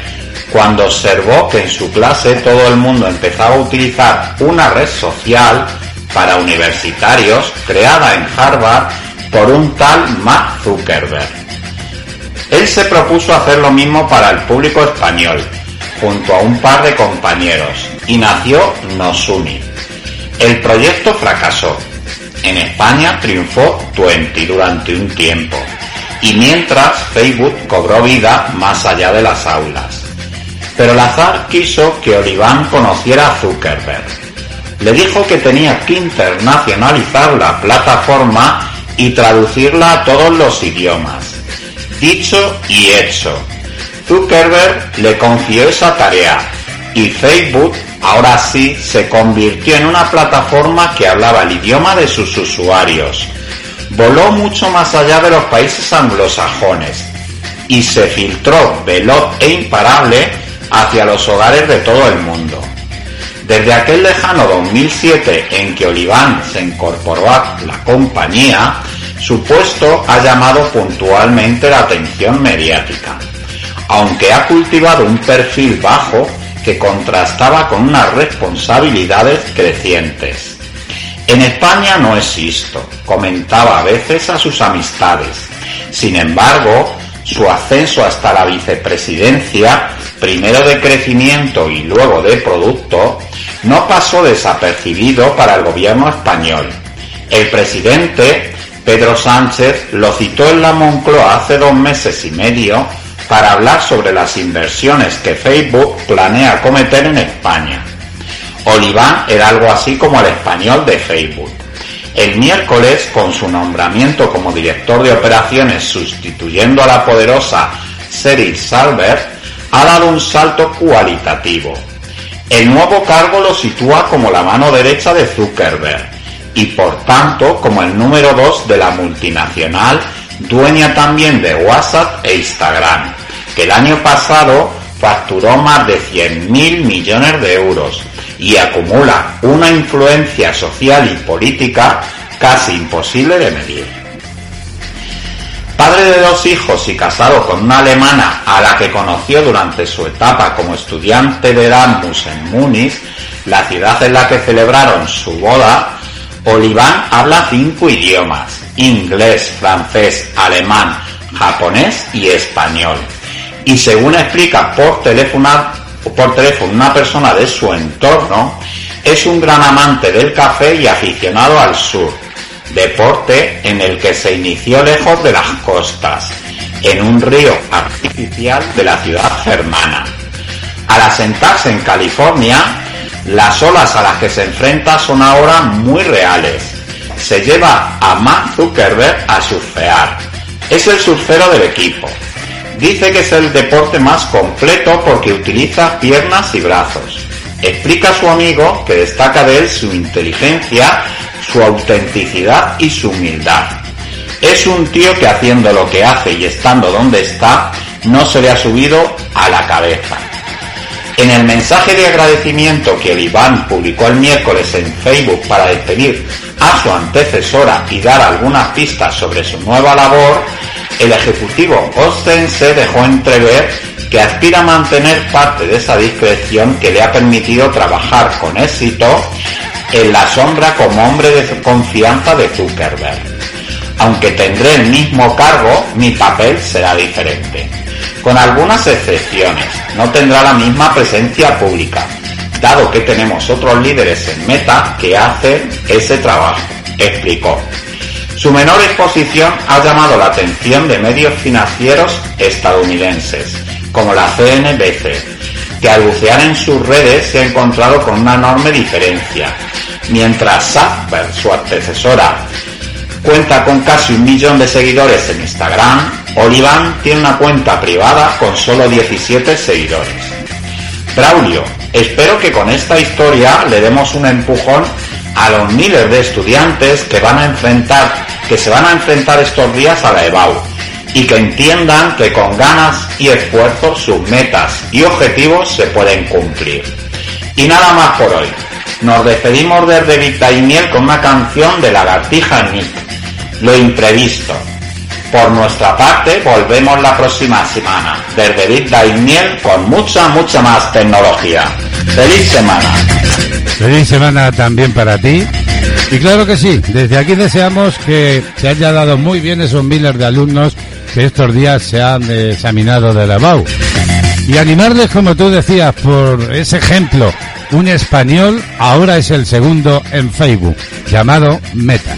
cuando observó que en su clase todo el mundo empezaba a utilizar una red social para universitarios creada en Harvard por un tal Mark Zuckerberg. Él se propuso hacer lo mismo para el público español, junto a un par de compañeros, y nació Nosuni. El proyecto fracasó. En España triunfó Twenty durante un tiempo, y mientras Facebook cobró vida más allá de las aulas. Pero el azar quiso que Oliván conociera a Zuckerberg. Le dijo que tenía que internacionalizar la plataforma y traducirla a todos los idiomas. Dicho y hecho. Zuckerberg le confió esa tarea y Facebook ahora sí se convirtió en una plataforma que hablaba el idioma de sus usuarios. Voló mucho más allá de los países anglosajones y se filtró veloz e imparable hacia los hogares de todo el mundo. Desde aquel lejano 2007 en que Oliván se incorporó a la compañía, su puesto ha llamado puntualmente la atención mediática, aunque ha cultivado un perfil bajo que contrastaba con unas responsabilidades crecientes. En España no existo, comentaba a veces a sus amistades. Sin embargo, su ascenso hasta la vicepresidencia, primero de crecimiento y luego de producto, no pasó desapercibido para el gobierno español. El presidente Pedro Sánchez lo citó en la Moncloa hace dos meses y medio para hablar sobre las inversiones que Facebook planea cometer en España. Oliván era algo así como el español de Facebook. El miércoles, con su nombramiento como director de operaciones sustituyendo a la poderosa Sheryl Salver, ha dado un salto cualitativo. El nuevo cargo lo sitúa como la mano derecha de Zuckerberg y por tanto como el número dos de la multinacional, dueña también de WhatsApp e Instagram, que el año pasado facturó más de 100.000 millones de euros y acumula una influencia social y política casi imposible de medir. Padre de dos hijos y casado con una alemana a la que conoció durante su etapa como estudiante de Erasmus en Múnich, la ciudad en la que celebraron su boda, Oliván habla cinco idiomas, inglés, francés, alemán, japonés y español. Y según explica por teléfono, por teléfono una persona de su entorno, es un gran amante del café y aficionado al sur, deporte en el que se inició lejos de las costas, en un río artificial de la ciudad germana. Al asentarse en California, las olas a las que se enfrenta son ahora muy reales. Se lleva a Mark Zuckerberg a surfear. Es el surfero del equipo. Dice que es el deporte más completo porque utiliza piernas y brazos. Explica a su amigo que destaca de él su inteligencia, su autenticidad y su humildad. Es un tío que haciendo lo que hace y estando donde está, no se le ha subido a la cabeza. En el mensaje de agradecimiento que el Iván publicó el miércoles en Facebook para despedir a su antecesora y dar algunas pistas sobre su nueva labor, el ejecutivo ostense dejó entrever que aspira a mantener parte de esa discreción que le ha permitido trabajar con éxito en la sombra como hombre de confianza de Zuckerberg. Aunque tendré el mismo cargo, mi papel será diferente. Con algunas excepciones, no tendrá la misma presencia pública, dado que tenemos otros líderes en Meta que hacen ese trabajo, explicó. Su menor exposición ha llamado la atención de medios financieros estadounidenses, como la CNBC, que al bucear en sus redes se ha encontrado con una enorme diferencia. Mientras Zuckerberg, su antecesora, cuenta con casi un millón de seguidores en Instagram, Olivan tiene una cuenta privada con solo 17 seguidores. Braulio, espero que con esta historia le demos un empujón a los miles de estudiantes que van a enfrentar, que se van a enfrentar estos días a la EBAU y que entiendan que con ganas y esfuerzo sus metas y objetivos se pueden cumplir. Y nada más por hoy. Nos despedimos desde Vita y Miel con una canción de Lagartija Nick, Lo imprevisto. Por nuestra parte, volvemos la próxima semana, desde Vita y Miel, con mucha, mucha más tecnología. ¡Feliz semana! Feliz semana también para ti. Y claro que sí, desde aquí deseamos que se haya dado muy bien esos miles de alumnos que estos días se han examinado de la BAU. Y animarles, como tú decías, por ese ejemplo, un español ahora es el segundo en Facebook, llamado Meta.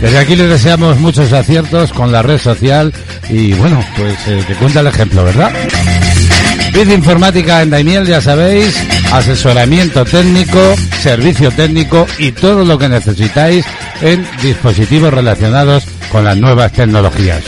Desde aquí les deseamos muchos aciertos con la red social y bueno, pues eh, cuenta el ejemplo, ¿verdad? Bit Informática en Daimiel, ya sabéis, asesoramiento técnico, servicio técnico y todo lo que necesitáis en dispositivos relacionados con las nuevas tecnologías.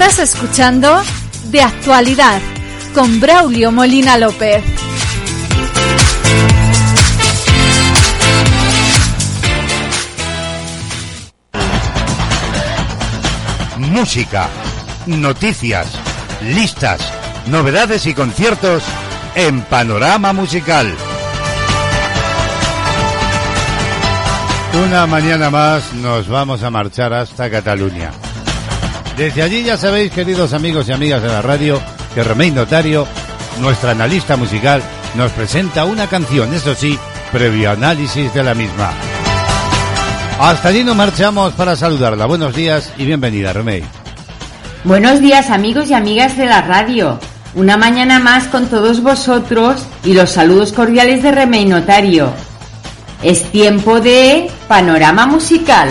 Estás escuchando De Actualidad con Braulio Molina López. Música, noticias, listas, novedades y conciertos en Panorama Musical. Una mañana más nos vamos a marchar hasta Cataluña. Desde allí ya sabéis, queridos amigos y amigas de la radio, que Remey Notario, nuestra analista musical, nos presenta una canción, eso sí, previo análisis de la misma. Hasta allí nos marchamos para saludarla. Buenos días y bienvenida, Remey. Buenos días amigos y amigas de la radio. Una mañana más con todos vosotros y los saludos cordiales de Remey Notario. Es tiempo de panorama musical.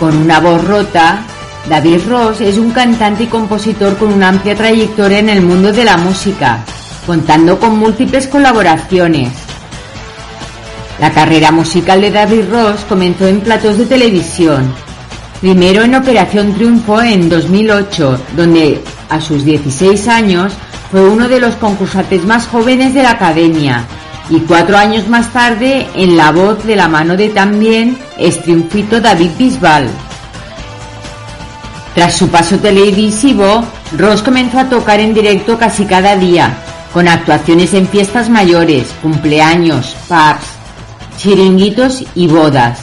Con una voz rota, David Ross es un cantante y compositor con una amplia trayectoria en el mundo de la música, contando con múltiples colaboraciones. La carrera musical de David Ross comenzó en platos de televisión, primero en Operación Triunfo en 2008, donde a sus 16 años fue uno de los concursantes más jóvenes de la academia y cuatro años más tarde en La Voz de la mano de también es triunfito David Bisbal. Tras su paso televisivo, Ross comenzó a tocar en directo casi cada día, con actuaciones en fiestas mayores, cumpleaños, pubs, chiringuitos y bodas.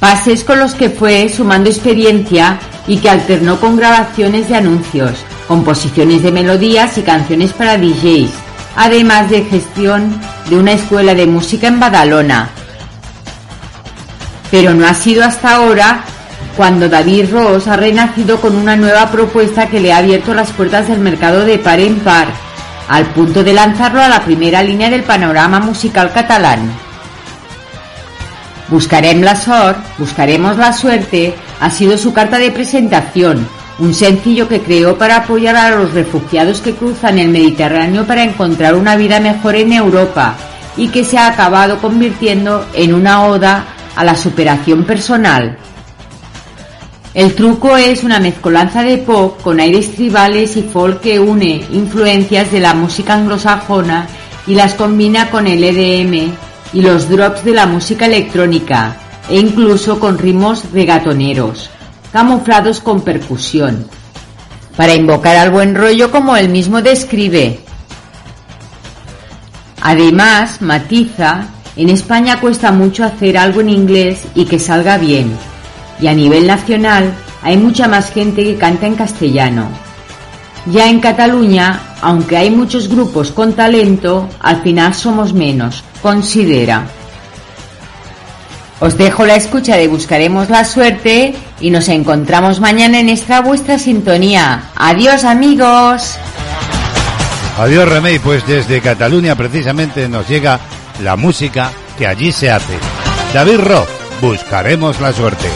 Pases con los que fue sumando experiencia y que alternó con grabaciones de anuncios, composiciones de melodías y canciones para DJs, además de gestión de una escuela de música en Badalona. Pero no ha sido hasta ahora cuando David Ross ha renacido con una nueva propuesta que le ha abierto las puertas del mercado de par en par, al punto de lanzarlo a la primera línea del panorama musical catalán. Buscarem la buscaremos la suerte, ha sido su carta de presentación, un sencillo que creó para apoyar a los refugiados que cruzan el Mediterráneo para encontrar una vida mejor en Europa y que se ha acabado convirtiendo en una oda a la superación personal. El truco es una mezcolanza de pop con aires tribales y folk que une influencias de la música anglosajona y las combina con el EDM y los drops de la música electrónica e incluso con ritmos regatoneros, camuflados con percusión, para invocar al buen rollo como él mismo describe. Además, matiza, en España cuesta mucho hacer algo en inglés y que salga bien, y a nivel nacional hay mucha más gente que canta en castellano. Ya en Cataluña, aunque hay muchos grupos con talento, al final somos menos, considera. Os dejo la escucha de Buscaremos la Suerte y nos encontramos mañana en esta vuestra sintonía. Adiós amigos. Adiós Remey, pues desde Cataluña precisamente nos llega la música que allí se hace. David Ro, buscaremos la suerte.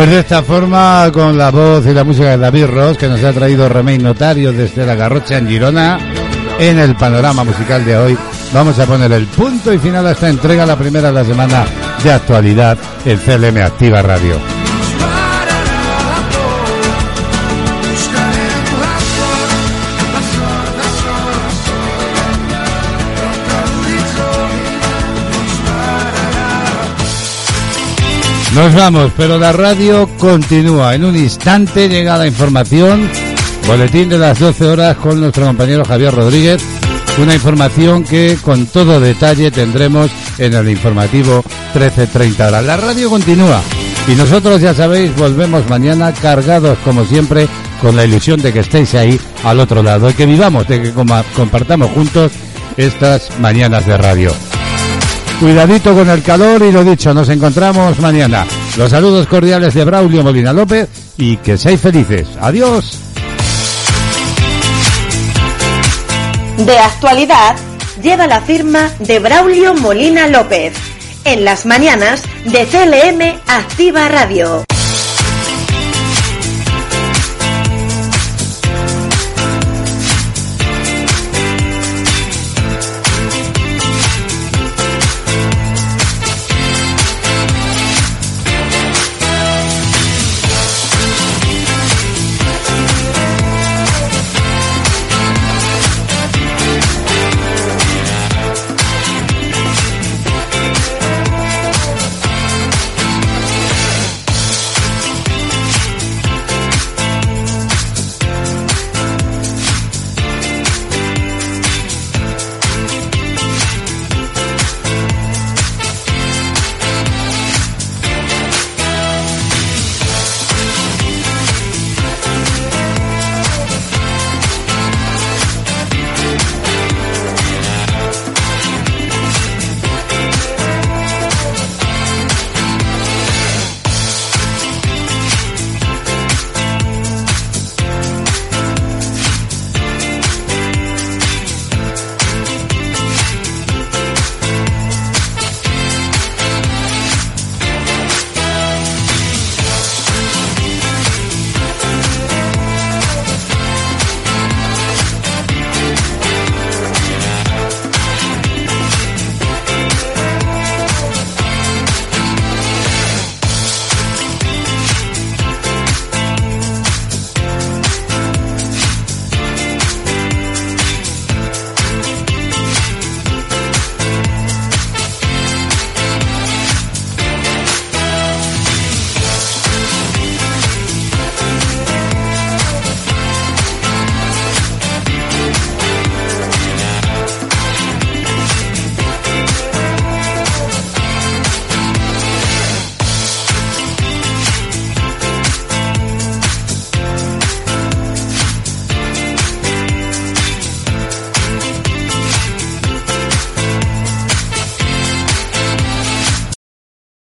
Pues de esta forma, con la voz y la música de David Ross, que nos ha traído Remey Notario desde la Garrocha en Girona, en el panorama musical de hoy, vamos a poner el punto y final a esta entrega, la primera de la semana de actualidad en CLM Activa Radio. Nos vamos, pero la radio continúa. En un instante llega la información, boletín de las 12 horas con nuestro compañero Javier Rodríguez. Una información que con todo detalle tendremos en el informativo 13.30 horas. La radio continúa y nosotros ya sabéis, volvemos mañana cargados como siempre con la ilusión de que estéis ahí al otro lado y que vivamos, de que compartamos juntos estas mañanas de radio. Cuidadito con el calor y lo dicho, nos encontramos mañana. Los saludos cordiales de Braulio Molina López y que seáis felices. Adiós. De actualidad lleva la firma de Braulio Molina López. En las mañanas de CLM Activa Radio.